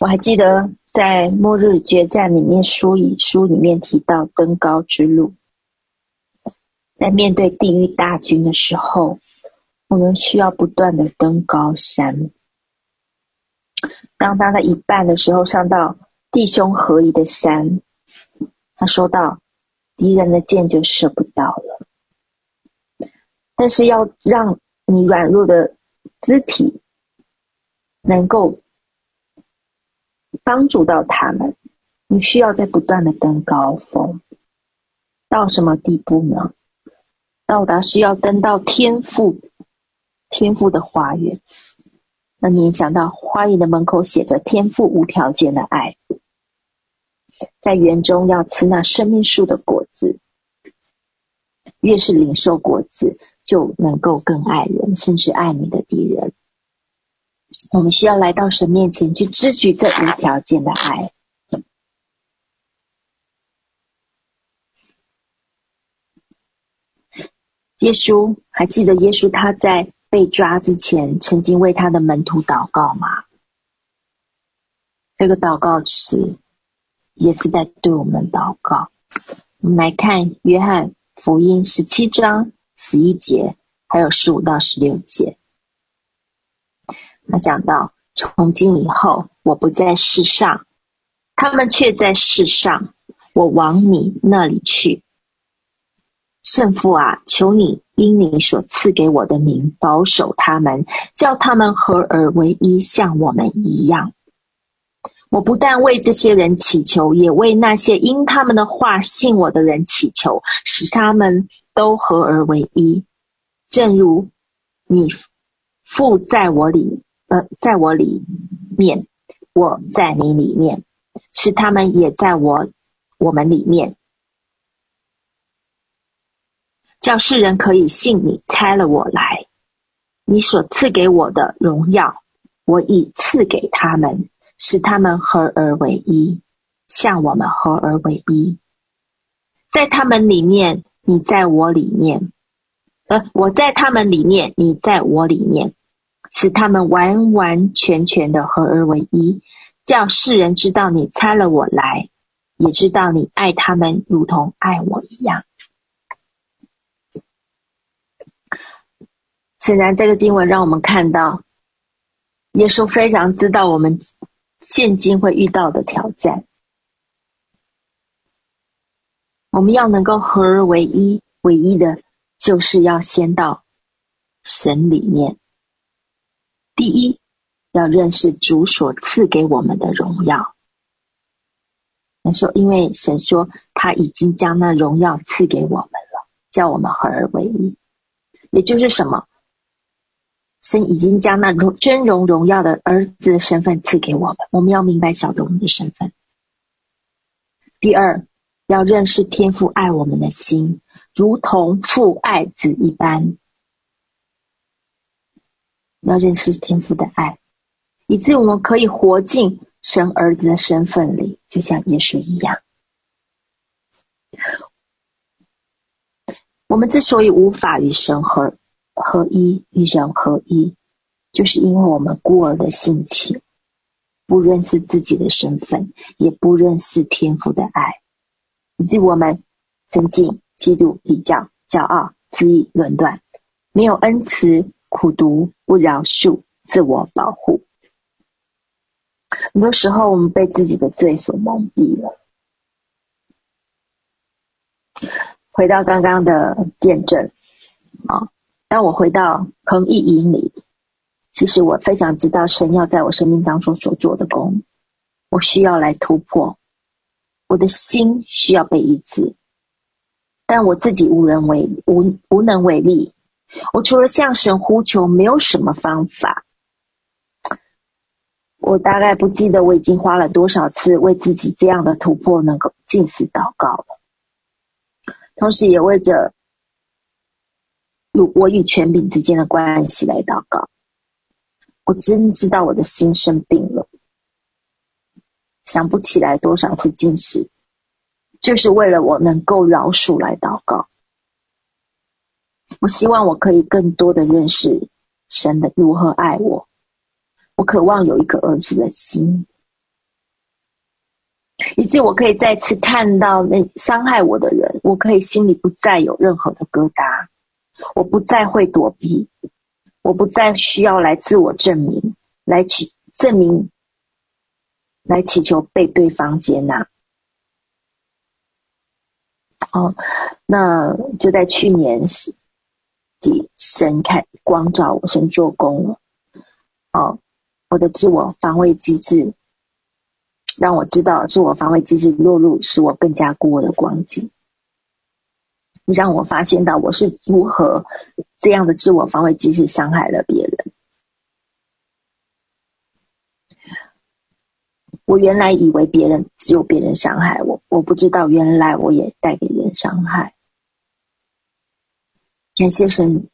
我还记得在《末日决战》里面书以书里面提到登高之路，在面对地狱大军的时候。我们需要不断的登高山。当他在一半的时候上到弟兄合一的山，他说道：“敌人的箭就射不到了。但是要让你软弱的肢体能够帮助到他们，你需要在不断的登高峰。到什么地步呢？到达需要登到天赋。”天赋的花园，那你讲到花园的门口写着“天赋无条件的爱”，在园中要吃那生命树的果子，越是领受果子，就能够更爱人，甚至爱你的敌人。我们需要来到神面前去支取这无条件的爱。耶稣，还记得耶稣他在被抓之前，曾经为他的门徒祷告吗？这个祷告词也是在对我们祷告。我们来看约翰福音十七章十一节，还有十五到十六节。他讲到：从今以后，我不在世上，他们却在世上，我往你那里去。圣父啊，求你因你所赐给我的名保守他们，叫他们合而为一，像我们一样。我不但为这些人祈求，也为那些因他们的话信我的人祈求，使他们都合而为一，正如你父在我里，呃，在我里面，我在你里面，使他们也在我我们里面。叫世人可以信你差了我来，你所赐给我的荣耀，我已赐给他们，使他们合而为一，像我们合而为一。在他们里面，你在我里面，呃，我在他们里面，你在我里面，使他们完完全全的合而为一，叫世人知道你差了我来，也知道你爱他们如同爱我一样。显然，这个经文让我们看到，耶稣非常知道我们现今会遇到的挑战。我们要能够合而为一，唯一的就是要先到神里面。第一，要认识主所赐给我们的荣耀，神说，因为神说他已经将那荣耀赐给我们了，叫我们合而为一。也就是什么？神已经将那荣尊荣荣耀的儿子的身份赐给我们。我们要明白晓得我们的身份。第二，要认识天父爱我们的心，如同父爱子一般。要认识天父的爱，以至于我们可以活进神儿子的身份里，就像耶稣一样。我们之所以无法与神合合一，与人合一，就是因为我们孤儿的性情，不认识自己的身份，也不认识天父的爱，以致我们争竞、嫉妒、比较、骄傲、恣意、论断，没有恩慈。苦毒、不饶恕、自我保护，很多时候我们被自己的罪所蒙蔽了。回到刚刚的见证啊，当我回到恒毅营里，其实我非常知道神要在我生命当中所做的工，我需要来突破，我的心需要被医治，但我自己无能为无无能为力。我除了向神呼求，没有什么方法。我大概不记得我已经花了多少次为自己这样的突破能够进食祷告了，同时也为着我与权柄之间的关系来祷告。我真知道我的心生病了，想不起来多少次禁食，就是为了我能够饶恕来祷告。我希望我可以更多的认识神的如何爱我，我渴望有一个儿子的心，以及我可以再次看到那伤害我的人，我可以心里不再有任何的疙瘩，我不再会躲避，我不再需要来自我证明，来祈证明，来祈求被对方接纳。哦，那就在去年底。神开光照我，神做工了。哦，我的自我防卫机制让我知道，自我防卫机制落入使我更加孤儿的光景。让我发现到我是如何这样的自我防卫机制伤害了别人。我原来以为别人只有别人伤害我，我不知道原来我也带给人伤害。感谢神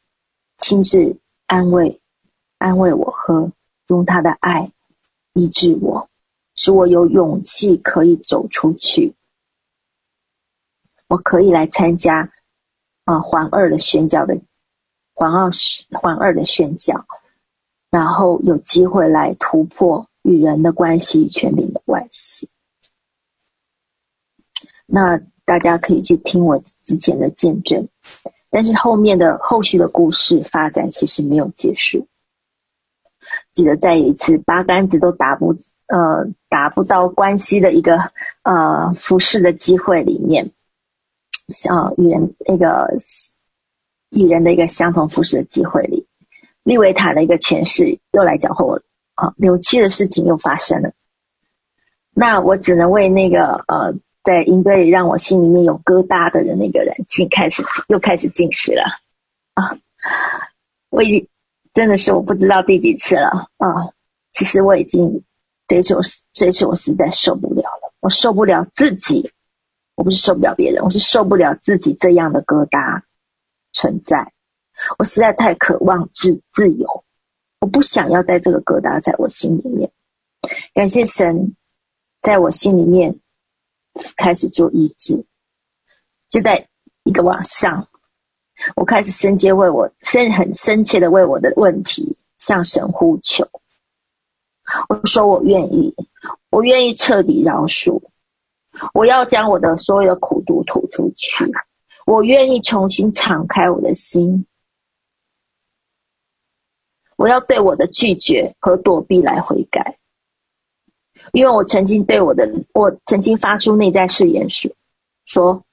亲自安慰、安慰我和用他的爱医治我，使我有勇气可以走出去。我可以来参加啊环二的宣教的环二环二的宣教，然后有机会来突破与人的关系与权柄的关系。那大家可以去听我之前的见证。但是后面的后续的故事发展其实没有结束。记得在一次八竿子都打不呃打不到关系的一个呃服侍的机会里面，像与人那个与人的一个相同服侍的机会里，利维塔的一个诠释又来搅和我啊，扭曲的事情又发生了。那我只能为那个呃。在营队里让我心里面有疙瘩的人，那个人进开始又开始禁食了啊！我已经真的是我不知道第几次了啊！其实我已经这一次我这一次我实在受不了了，我受不了自己，我不是受不了别人，我是受不了自己这样的疙瘩存在。我实在太渴望自自由，我不想要在这个疙瘩在我心里面。感谢神，在我心里面。开始做医治，就在一个晚上，我开始深切为我深很深切的为我的问题向神呼求。我说我愿意，我愿意彻底饶恕，我要将我的所有的苦毒吐出去，我愿意重新敞开我的心，我要对我的拒绝和躲避来悔改。因为我曾经对我的，我曾经发出内在誓言说，说，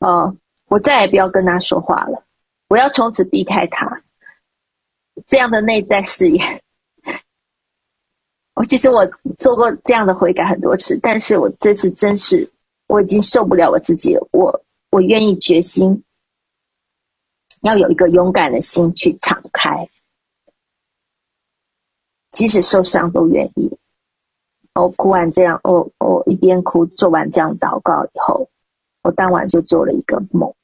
呃，我再也不要跟他说话了，我要从此避开他。这样的内在誓言，我 [laughs] 其实我做过这样的悔改很多次，但是我这次真是我已经受不了我自己了，我我愿意决心要有一个勇敢的心去敞开，即使受伤都愿意。我哭完这样，我我一边哭做完这样祷告以后，我当晚就做了一个梦，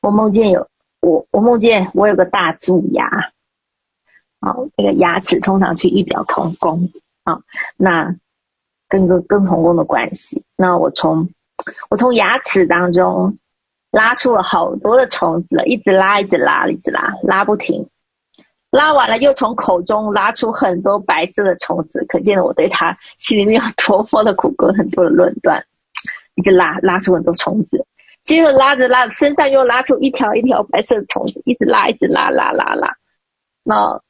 我梦见有我我梦见我有个大蛀牙。啊，那个牙齿通常去预表同工啊，那跟个跟同工的关系。那我从我从牙齿当中拉出了好多的虫子，一直拉，一直拉，一直拉，拉不停。拉完了，又从口中拉出很多白色的虫子，可见我对他心里面有多么的苦，跟很多的论断。一直拉，拉出很多虫子，接着拉着拉着，身上又拉出一条一条白色的虫子，一直拉，一直拉，拉拉拉。那。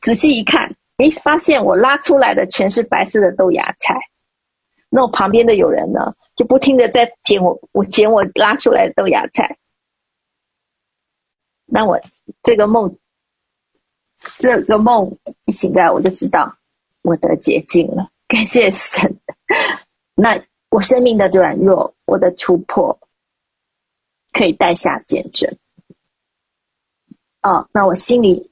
仔细一看，诶，发现我拉出来的全是白色的豆芽菜。那我旁边的有人呢，就不停的在捡我，我捡我拉出来的豆芽菜。那我这个梦，这个梦一醒来，我就知道我得洁净了，感谢神。那我生命的软弱，我的突破，可以带下见证。哦，那我心里。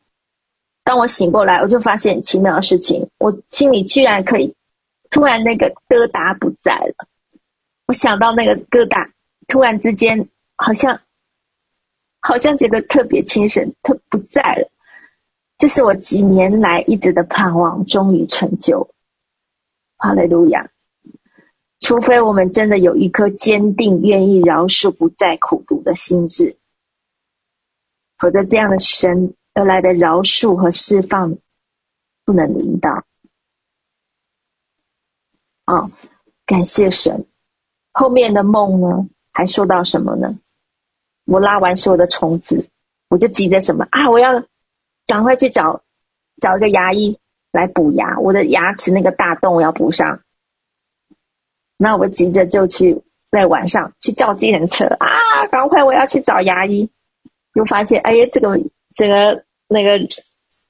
当我醒过来，我就发现奇妙的事情，我心里居然可以突然那个疙瘩不在了。我想到那个疙瘩，突然之间好像好像觉得特别轻省，他不在了。这是我几年来一直的盼望，终于成就。哈利路亚！除非我们真的有一颗坚定、愿意饶恕、不再苦读的心智，否则这样的神。而来的饶恕和释放不能领到。哦，感谢神。后面的梦呢？还说到什么呢？我拉完所有的虫子，我就急着什么啊？我要赶快去找找一个牙医来补牙，我的牙齿那个大洞我要补上。那我急着就去在晚上去叫计程车啊！赶快我要去找牙医，又发现哎呀这个。整个那个，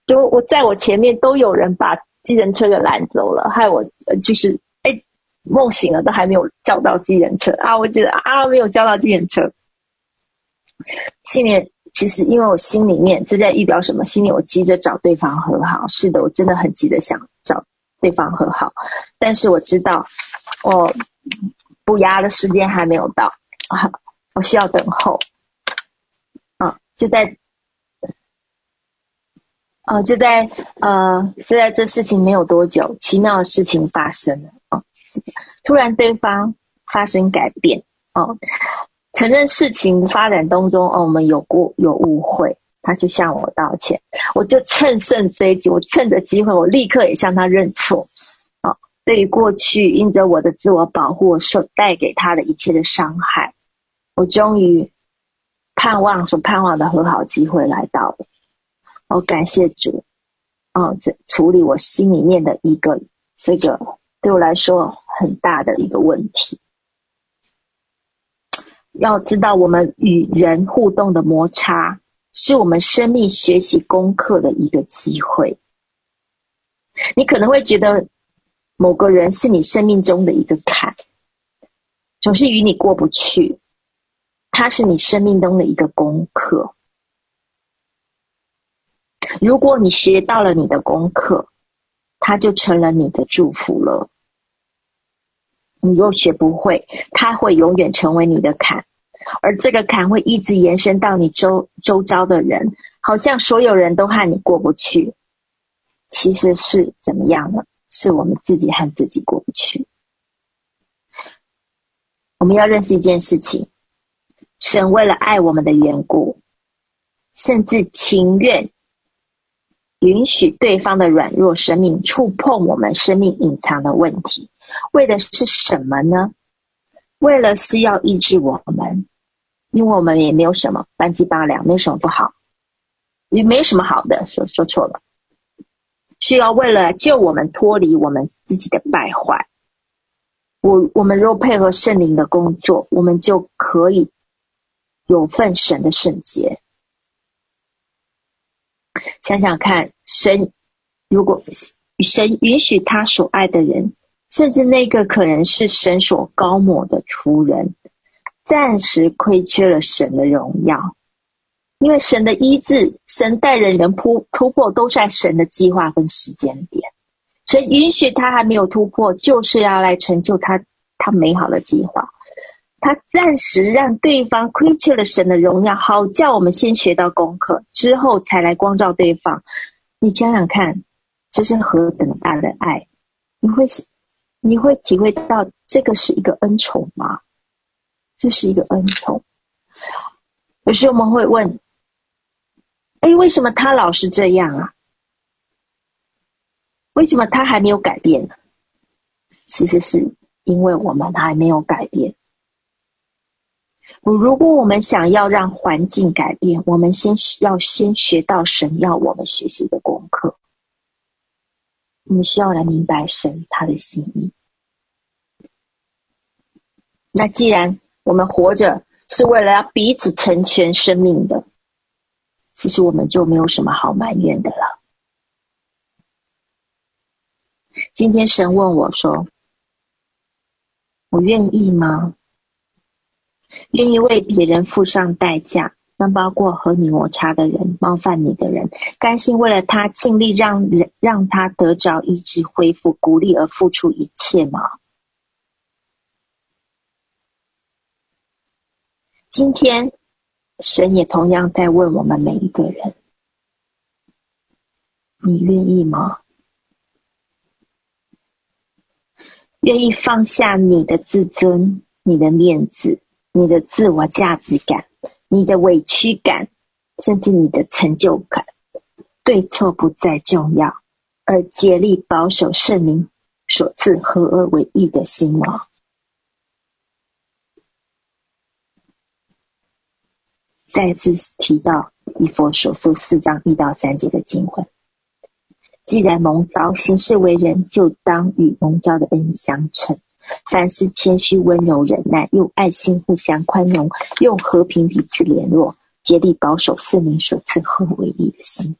就我在我前面都有人把计程车给拦走了，害我就是梦醒了都还没有叫到计程车啊！我觉得啊没有叫到计程车，心里其实因为我心里面这在预表什么？心里我急着找对方和好，是的，我真的很急着想找对方和好，但是我知道我补牙的时间还没有到啊，[laughs] 我需要等候啊，就在。哦，就在呃，就在这事情没有多久，奇妙的事情发生了！[laughs] 突然对方发生改变哦，承认事情发展当中哦，我们有过有误会，他就向我道歉，我就乘胜追击，我趁着机会，我立刻也向他认错。哦，对于过去因着我的自我保护所带给他的一切的伤害，我终于盼望所盼望的和好机会来到了。哦，感谢主，哦，这处理我心里面的一个这个对我来说很大的一个问题。要知道，我们与人互动的摩擦，是我们生命学习功课的一个机会。你可能会觉得某个人是你生命中的一个坎，总是与你过不去，他是你生命中的一个功课。如果你学到了你的功课，他就成了你的祝福了。你若学不会，它会永远成为你的坎，而这个坎会一直延伸到你周周遭的人，好像所有人都和你过不去。其实是怎么样呢？是我们自己和自己过不去。我们要认识一件事情：神为了爱我们的缘故，甚至情愿。允许对方的软弱生命触碰我们生命隐藏的问题，为的是什么呢？为了是要医治我们，因为我们也没有什么半斤八两，没有什么不好，也没什么好的，说说错了，是要为了救我们脱离我们自己的败坏。我我们若配合圣灵的工作，我们就可以有份神的圣洁。想想看，神如果神允许他所爱的人，甚至那个可能是神所膏抹的仆人，暂时亏缺了神的荣耀。因为神的医治，神带人人突突破，都在神的计划跟时间点。神允许他还没有突破，就是要来成就他他美好的计划。他暂时让对方亏缺了神的荣耀，好叫我们先学到功课，之后才来光照对方。你想想看，这是何等大的爱！你会你会体会到这个是一个恩宠吗？这是一个恩宠。有时我们会问。哎，为什么他老是这样啊？为什么他还没有改变呢？其实是因为我们还没有改变。如果我们想要让环境改变，我们先要先学到神要我们学习的功课。我们需要来明白神他的心意。那既然我们活着是为了要彼此成全生命的。其实我们就没有什么好埋怨的了。今天神问我说：“我愿意吗？愿意为别人付上代价，那包括和你摩擦的人、冒犯你的人，甘心为了他尽力让人让他得着医治、恢复、鼓励而付出一切吗？”今天。神也同样在问我们每一个人：你愿意吗？愿意放下你的自尊、你的面子、你的自我价值感、你的委屈感，甚至你的成就感，对错不再重要，而竭力保守圣灵所赐合而为一的心吗？再次提到以佛所书四章一到三节的经文，既然蒙召行事为人，就当与蒙召的恩相称。凡事谦虚、温柔、忍耐，用爱心互相宽容，用和平彼此联络，竭力保守圣灵所赐合为一的心。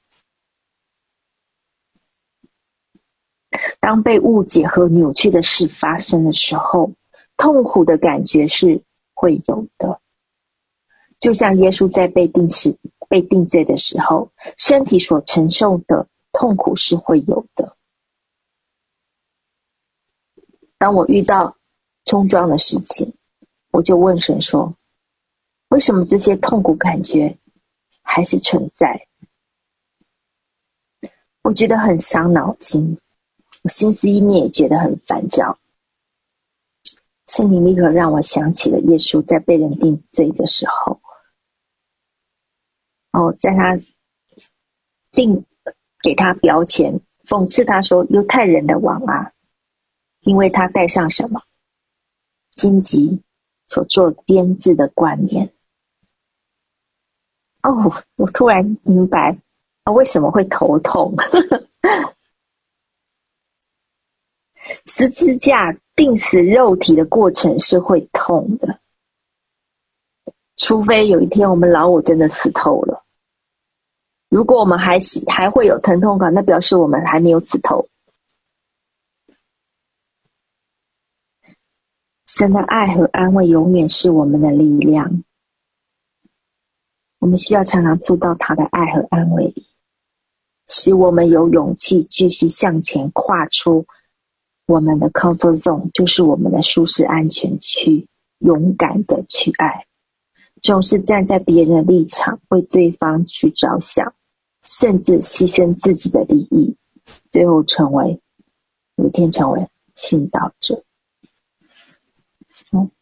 当被误解和扭曲的事发生的时候，痛苦的感觉是会有的。就像耶稣在被定时、被定罪的时候，身体所承受的痛苦是会有的。当我遇到冲撞的事情，我就问神说：“为什么这些痛苦感觉还是存在？”我觉得很伤脑筋，我心思意念也觉得很烦躁。圣灵立刻让我想起了耶稣在被人定罪的时候。哦，在他定给他标签，讽刺他说：“犹太人的王啊，因为他戴上什么荆棘所做编织的冠冕。”哦，我突然明白啊，为什么会头痛？[laughs] 十字架钉死肉体的过程是会痛的。除非有一天我们老我真的死透了，如果我们还是还会有疼痛感，那表示我们还没有死透。神的爱和安慰永远是我们的力量，我们需要常常住到他的爱和安慰里，使我们有勇气继续向前跨出我们的 comfort zone，就是我们的舒适安全区，勇敢的去爱。总是站在别人的立场为对方去着想，甚至牺牲自己的利益，最后成为有天成为殉道者。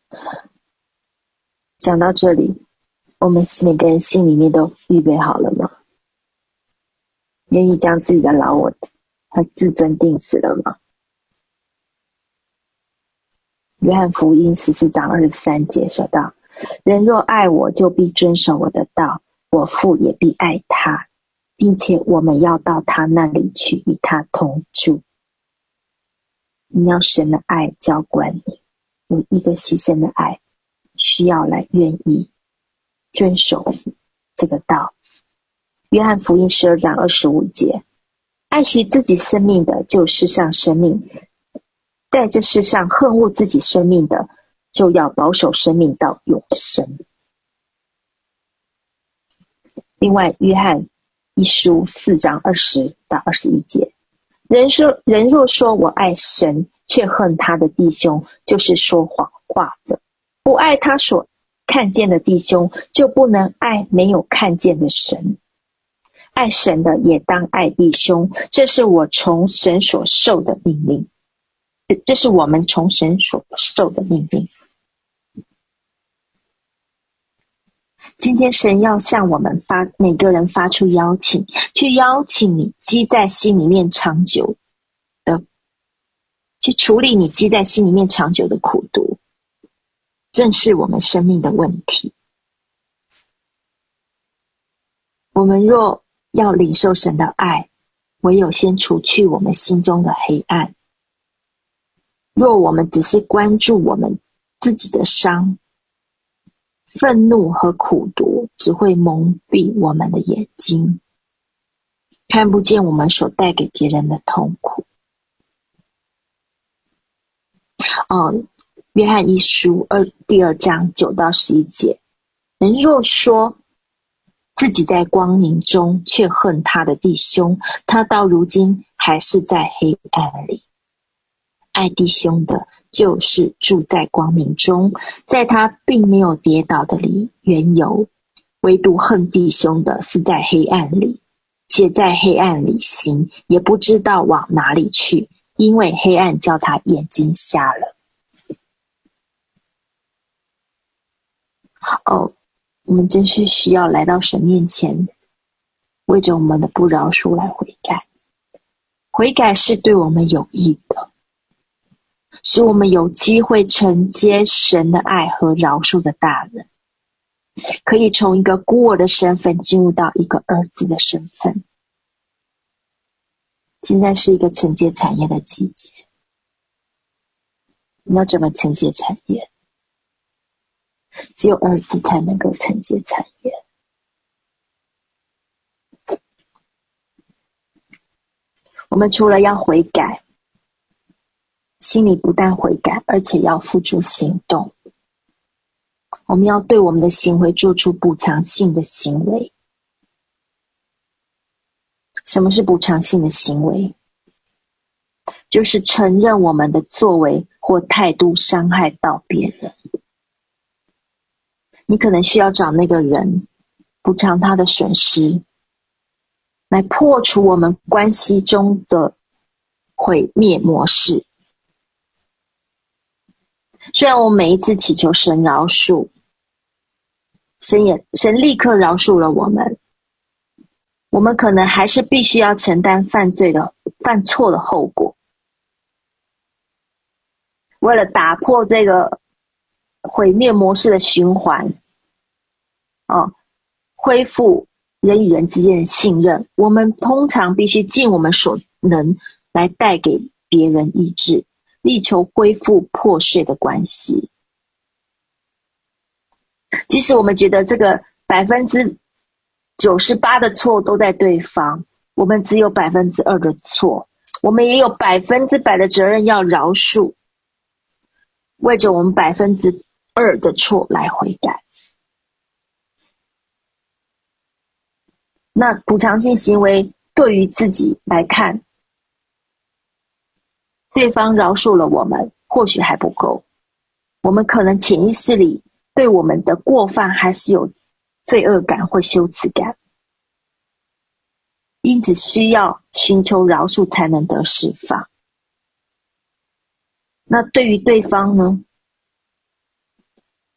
嗯，讲到这里，我们每个人心里面都预备好了吗？愿意将自己的老我和自尊定死了吗？约翰福音十四章二十三节说道。人若爱我，就必遵守我的道，我父也必爱他，并且我们要到他那里去，与他同住。你要神的爱浇灌你，有一个牺牲的爱，需要来愿意遵守这个道。约翰福音十二章二十五节，爱惜自己生命的，就世上生命；在这世上恨恶自己生命的，就要保守生命到永生。另外，约翰一书四章二十到二十一节，人说人若说我爱神，却恨他的弟兄，就是说谎话的。不爱他所看见的弟兄，就不能爱没有看见的神。爱神的也当爱弟兄，这是我从神所受的命令。这是我们从神所受的命令。今天神要向我们发每个人发出邀请，去邀请你积在心里面长久，去处理你积在心里面长久的苦毒，正是我们生命的问题。我们若要领受神的爱，唯有先除去我们心中的黑暗。若我们只是关注我们自己的伤，愤怒和苦毒只会蒙蔽我们的眼睛，看不见我们所带给别人的痛苦。哦，约翰一书二第二章九到十一节，人若说自己在光明中，却恨他的弟兄，他到如今还是在黑暗里。爱弟兄的，就是住在光明中，在他并没有跌倒的理缘由，唯独恨弟兄的是在黑暗里，且在黑暗里行，也不知道往哪里去，因为黑暗叫他眼睛瞎了。哦，我们真是需要来到神面前，为着我们的不饶恕来悔改，悔改是对我们有益的。使我们有机会承接神的爱和饶恕的大能，可以从一个孤儿的身份进入到一个儿子的身份。现在是一个承接产业的季节，你要怎么承接产业？只有儿子才能够承接产业。我们除了要悔改。心里不但悔改，而且要付诸行动。我们要对我们的行为做出补偿性的行为。什么是补偿性的行为？就是承认我们的作为或态度伤害到别人。你可能需要找那个人补偿他的损失，来破除我们关系中的毁灭模式。虽然我每一次祈求神饶恕，神也神立刻饶恕了我们，我们可能还是必须要承担犯罪的犯错的后果。为了打破这个毁灭模式的循环，哦，恢复人与人之间的信任，我们通常必须尽我们所能来带给别人意志。力求恢复破碎的关系，即使我们觉得这个百分之九十八的错都在对方，我们只有百分之二的错，我们也有百分之百的责任要饶恕，为着我们百分之二的错来悔改。那补偿性行为对于自己来看。对方饶恕了我们，或许还不够。我们可能潜意识里对我们的过犯还是有罪恶感或羞耻感，因此需要寻求饶恕才能得释放。那对于对方呢？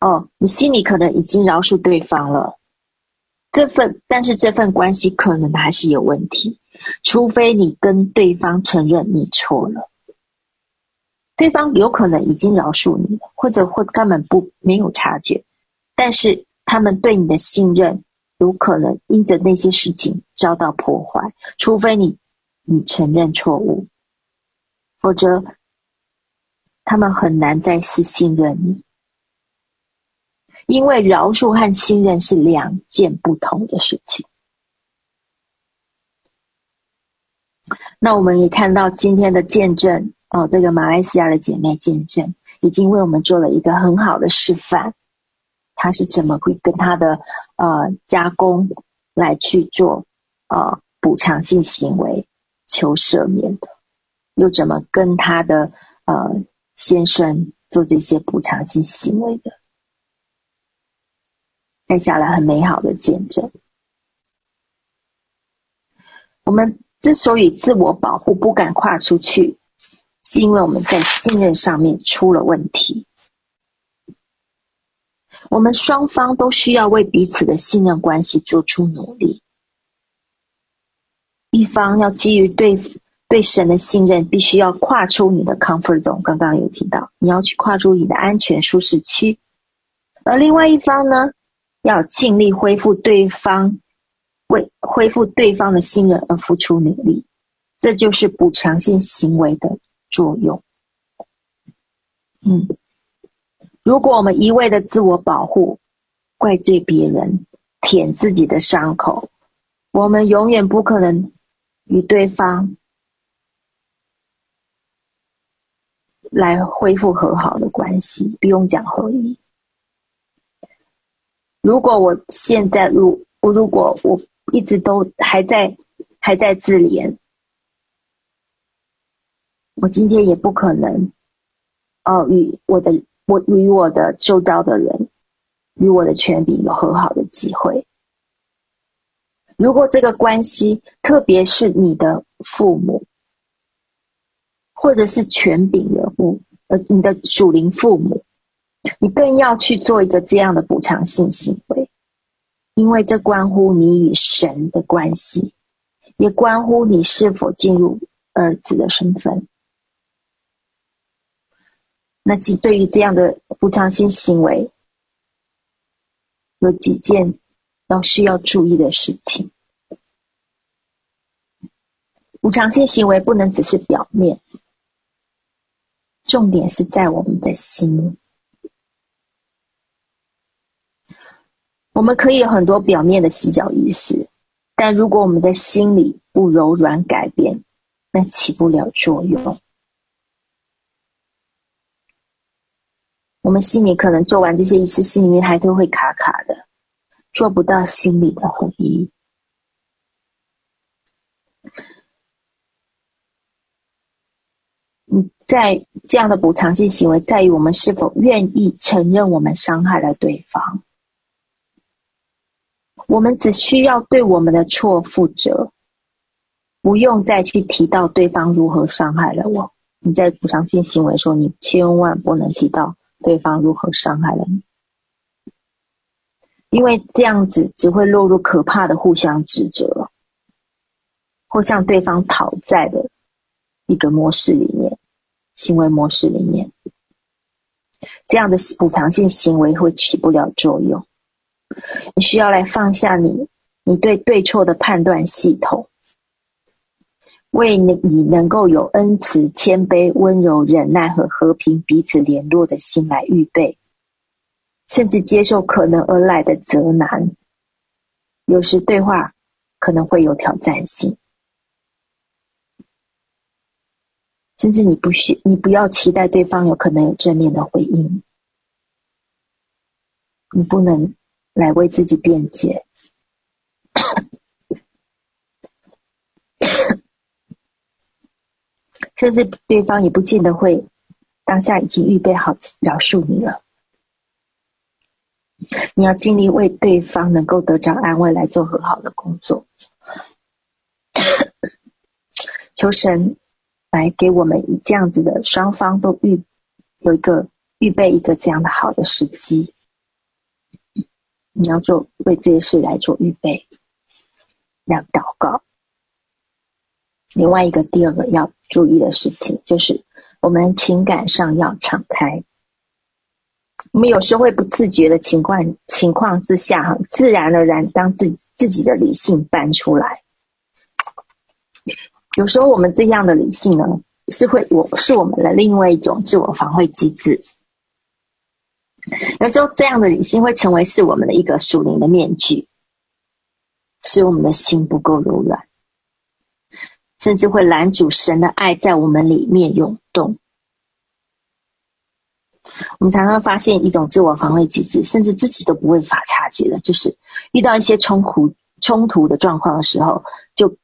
哦，你心里可能已经饶恕对方了，这份但是这份关系可能还是有问题，除非你跟对方承认你错了。对方有可能已经饶恕你了，或者或根本不没有察觉，但是他们对你的信任有可能因着那些事情遭到破坏。除非你你承认错误，否则他们很难再次信任你，因为饶恕和信任是两件不同的事情。那我们也看到今天的见证哦，这个马来西亚的姐妹见证已经为我们做了一个很好的示范，他是怎么会跟他的呃家公来去做呃补偿性行为求赦免的，又怎么跟他的呃先生做这些补偿性行为的，带下来很美好的见证。我们之所以自我保护不敢跨出去，是因为我们在信任上面出了问题。我们双方都需要为彼此的信任关系做出努力。一方要基于对对神的信任，必须要跨出你的 comfort zone。刚刚有提到，你要去跨出你的安全舒适区。而另外一方呢，要尽力恢复对方。为恢复对方的信任而付出努力，这就是补偿性行为的作用。嗯，如果我们一味的自我保护、怪罪别人、舔自己的伤口，我们永远不可能与对方来恢复和好的关系。不用讲合一。如果我现在如我如果我。一直都还在还在自怜，我今天也不可能哦，与我的我与我的周遭的人与我的权柄有和好的机会。如果这个关系，特别是你的父母，或者是权柄人物，呃，你的属灵父母，你更要去做一个这样的补偿性行为。因为这关乎你与神的关系，也关乎你是否进入儿子的身份。那即对于这样的补偿性行为，有几件要需要注意的事情。补偿性行为不能只是表面，重点是在我们的心。我们可以有很多表面的洗脚仪式，但如果我们的心里不柔软改变，那起不了作用。我们心里可能做完这些仪式，心里面还是会卡卡的，做不到心里的合一。嗯，在这样的补偿性行为，在于我们是否愿意承认我们伤害了对方。我们只需要对我们的错负责，不用再去提到对方如何伤害了我。你在补偿性行为的时候，你千万不能提到对方如何伤害了你，因为这样子只会落入可怕的互相指责，或向对方讨债的一个模式里面，行为模式里面，这样的补偿性行为会起不了作用。你需要来放下你，你对对错的判断系统，为你以能够有恩慈、谦卑、温柔、忍耐和和平彼此联络的心来预备，甚至接受可能而来的责难。有时对话可能会有挑战性，甚至你不需你不要期待对方有可能有正面的回应，你不能。来为自己辩解，甚至对方也不见得会当下已经预备好饶恕你了。你要尽力为对方能够得着安慰来做很好的工作，[coughs] 求神来给我们以这样子的双方都预有一个预备一个这样的好的时机。你要做为这些事来做预备，要祷告。另外一个，第二个要注意的事情就是，我们情感上要敞开。我们有时候会不自觉的情况情况之下，哈自然而然当自己自己的理性搬出来。有时候我们这样的理性呢，是会我是我们的另外一种自我防卫机制。有时候，这样的理性会成为是我们的一个属灵的面具，使我们的心不够柔软。甚至会拦阻神的爱在我们里面涌动。我们常常发现一种自我防卫机制，甚至自己都不会法察觉的，就是遇到一些冲突冲突的状况的时候，就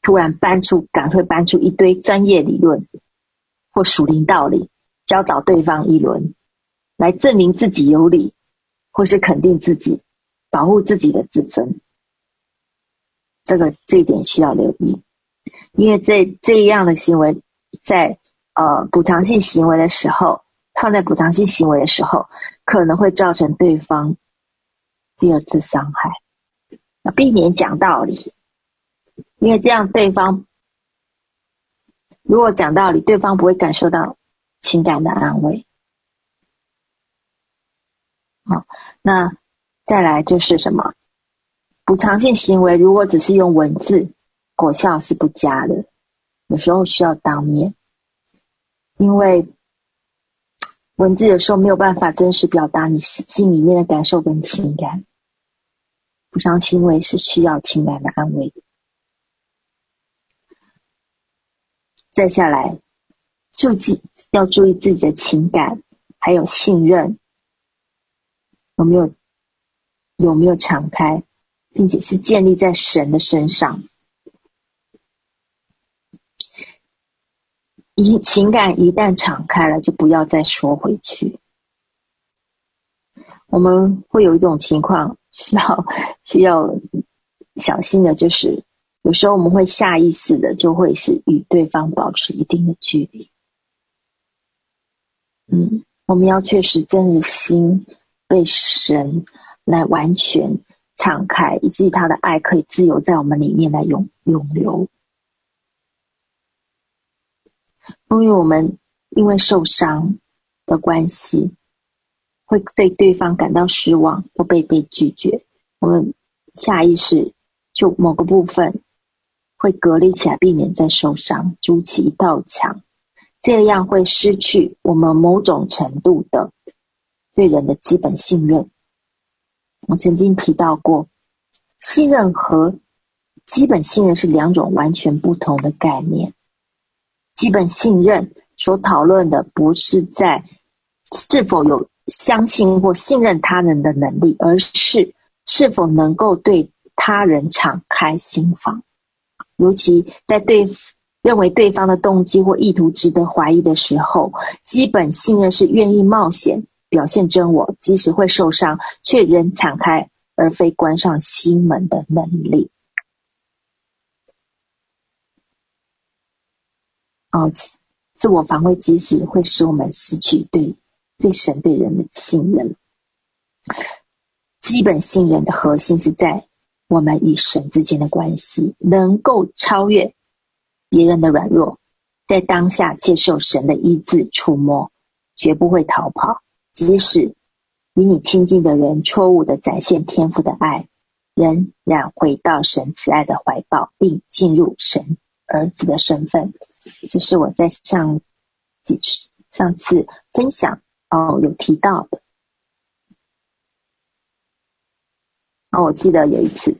突然搬出，赶快搬出一堆专业理论或属灵道理，教导对方一轮，来证明自己有理，或是肯定自己，保护自己的自尊。这个这一点需要留意，因为这这样的行为在呃补偿性行为的时候。放在补偿性行为的时候，可能会造成对方第二次伤害。要避免讲道理，因为这样对方如果讲道理，对方不会感受到情感的安慰。好，那再来就是什么？补偿性行为如果只是用文字，果效是不佳的，有时候需要当面，因为。文字有时候没有办法真实表达你心里面的感受跟情感，补偿行为是需要情感的安慰的。再下来，注记要注意自己的情感，还有信任有没有有没有敞开，并且是建立在神的身上。一情感一旦敞开了，就不要再缩回去。我们会有一种情况需要需要小心的，就是有时候我们会下意识的就会是与对方保持一定的距离。嗯，我们要确实真的心被神来完全敞开，以及他的爱可以自由在我们里面来永永流。因为我们因为受伤的关系，会对对方感到失望或被被拒绝，我们下意识就某个部分会隔离起来，避免再受伤，筑起一道墙，这样会失去我们某种程度的对人的基本信任。我曾经提到过，信任和基本信任是两种完全不同的概念。基本信任所讨论的不是在是否有相信或信任他人的能力，而是是否能够对他人敞开心房。尤其在对认为对方的动机或意图值得怀疑的时候，基本信任是愿意冒险表现真我，即使会受伤，却仍敞开而非关上心门的能力。哦，自我防卫机制会使我们失去对对神对人的信任。基本信任的核心是在我们与神之间的关系，能够超越别人的软弱，在当下接受神的医治触摸，绝不会逃跑。即使与你亲近的人错误的展现天赋的爱，仍然回到神慈爱的怀抱，并进入神儿子的身份。这是我在上几次上次分享哦，有提到的。哦，我记得有一次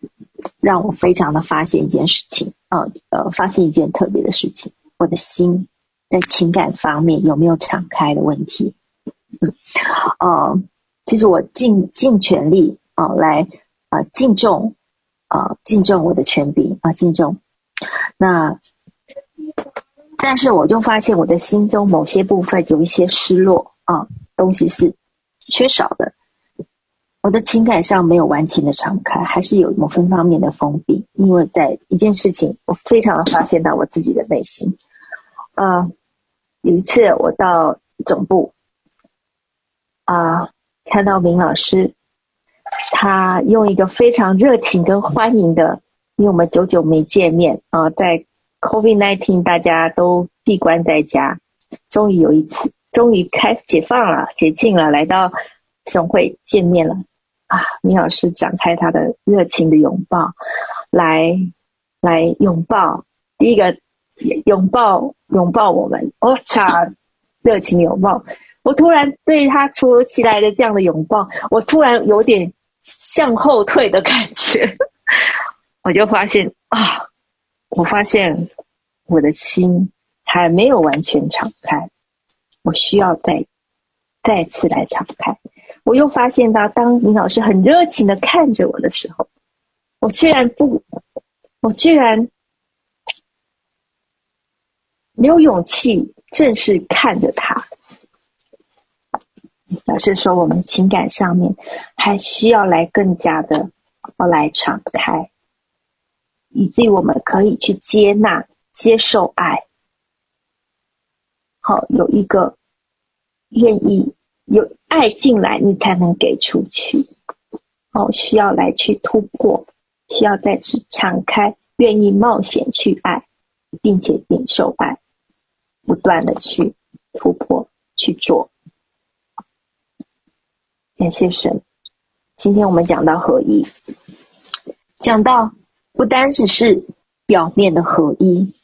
让我非常的发现一件事情，呃呃，发现一件特别的事情，我的心在情感方面有没有敞开的问题？嗯，呃，其实我尽尽全力啊、来啊、敬重啊、呃、敬重我的权柄啊、敬重那。但是我就发现我的心中某些部分有一些失落啊，东西是缺少的。我的情感上没有完全的敞开，还是有某分方面的封闭。因为在一件事情，我非常的发现到我自己的内心。啊，有一次我到总部啊，看到明老师，他用一个非常热情跟欢迎的，因为我们久久没见面啊，在。COVID-19，大家都闭关在家，终于有一次，终于开解放了，解禁了，来到总会见面了啊！米老师展开他的热情的拥抱，来来拥抱，第一个拥抱拥抱我们，我、哦、擦，热情拥抱，我突然对他突如其来的这样的拥抱，我突然有点向后退的感觉，[laughs] 我就发现啊。我发现我的心还没有完全敞开，我需要再再次来敞开。我又发现到，当林老师很热情的看着我的时候，我居然不，我居然没有勇气正式看着他。老师说，我们情感上面还需要来更加的要来敞开，以至于我们可以去接纳、接受爱。好，有一个愿意有爱进来，你才能给出去。哦，需要来去突破，需要再次敞开，愿意冒险去爱，并且领受爱，不断的去突破去做。感谢神，今天我们讲到合一，讲到不单只是表面的合一，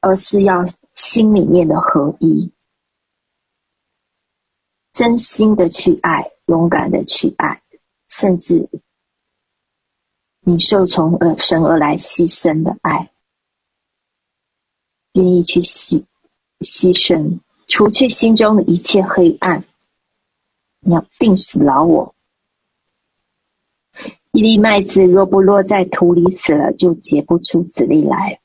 而是要心里面的合一，真心的去爱，勇敢的去爱，甚至你受从而神而来牺牲的爱，愿意去牺牺牲，除去心中的一切黑暗。你要病死老我。一粒麦子若不落在土里死了，就结不出子粒来。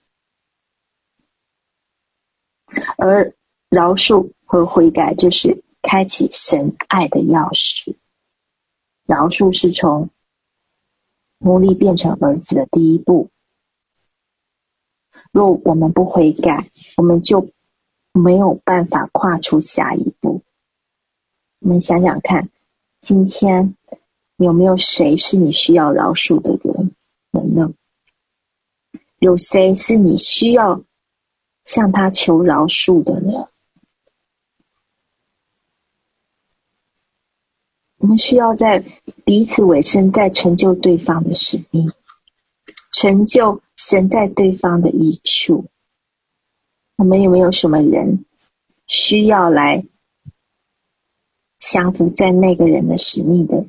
而饶恕和悔改就是开启神爱的钥匙。饶恕是从奴隶变成儿子的第一步。若我们不悔改，我们就没有办法跨出下一步。我们想想看，今天有没有谁是你需要饶恕的人？人呢？有谁是你需要向他求饶恕的呢？我们需要在彼此委身，在成就对方的使命，成就神在对方的益处。我们有没有什么人需要来？降服在那个人的使命的，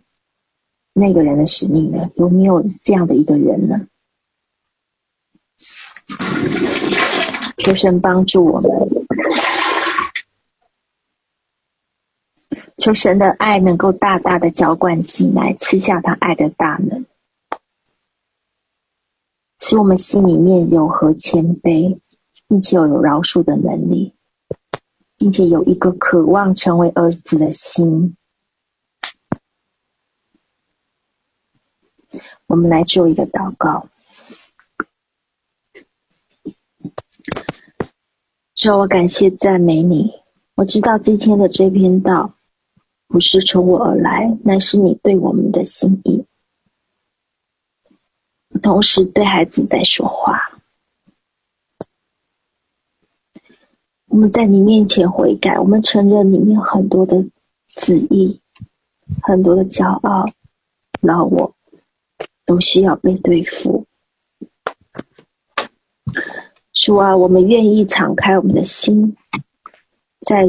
那个人的使命呢？有没有这样的一个人呢？求神帮助我们，求神的爱能够大大的浇灌进来，赐下他爱的大门，使我们心里面有何谦卑，并且有饶恕的能力。并且有一个渴望成为儿子的心，我们来做一个祷告。主，我感谢赞美你。我知道今天的这篇道不是从我而来，乃是你对我们的心意，同时对孩子在说话。我们在你面前悔改，我们承认里面很多的旨意，很多的骄傲，老我都需要被对付。主啊，我们愿意敞开我们的心，在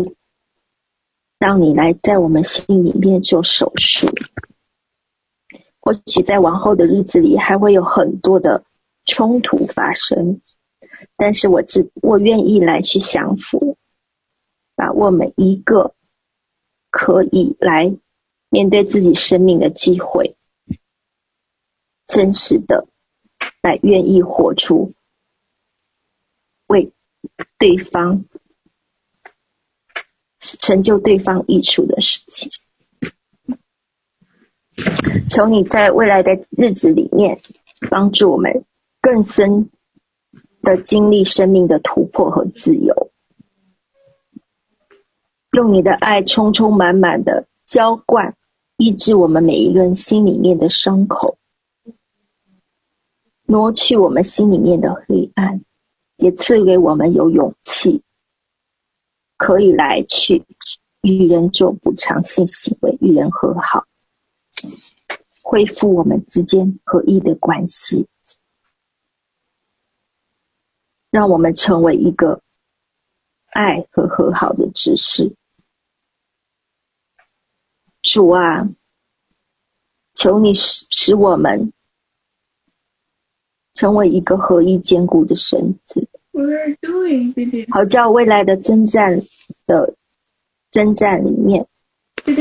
让你来在我们心里面做手术。或许在往后的日子里，还会有很多的冲突发生。但是我只我愿意来去降服，把握每一个可以来面对自己生命的机会，真实的来愿意活出为对方成就对方益处的事情。求你在未来的日子里面帮助我们更深。的经历生命的突破和自由，用你的爱充充满满的浇灌，医治我们每一个人心里面的伤口，挪去我们心里面的黑暗，也赐给我们有勇气，可以来去与人做补偿性行为，与人和好，恢复我们之间合一的关系。让我们成为一个爱和和好的执事。主啊，求你使使我们成为一个合一坚固的身子，好叫未来的征战的征战里面，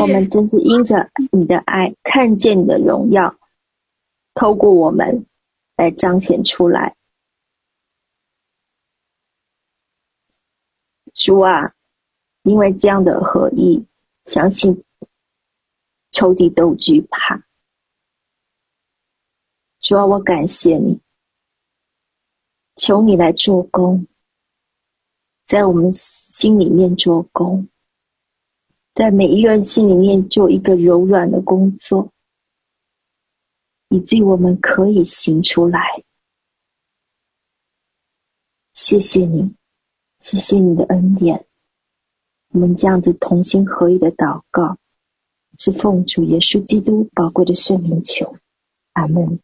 我们真是因着你的爱，看见你的荣耀，透过我们来彰显出来。主啊，因为这样的合一，相信仇敌都惧怕。主啊，我感谢你，求你来做工，在我们心里面做工，在每一个人心里面做一个柔软的工作，以至于我们可以行出来。谢谢你。谢谢你的恩典，我们这样子同心合意的祷告，是奉主耶稣基督宝贵的圣名求，阿门。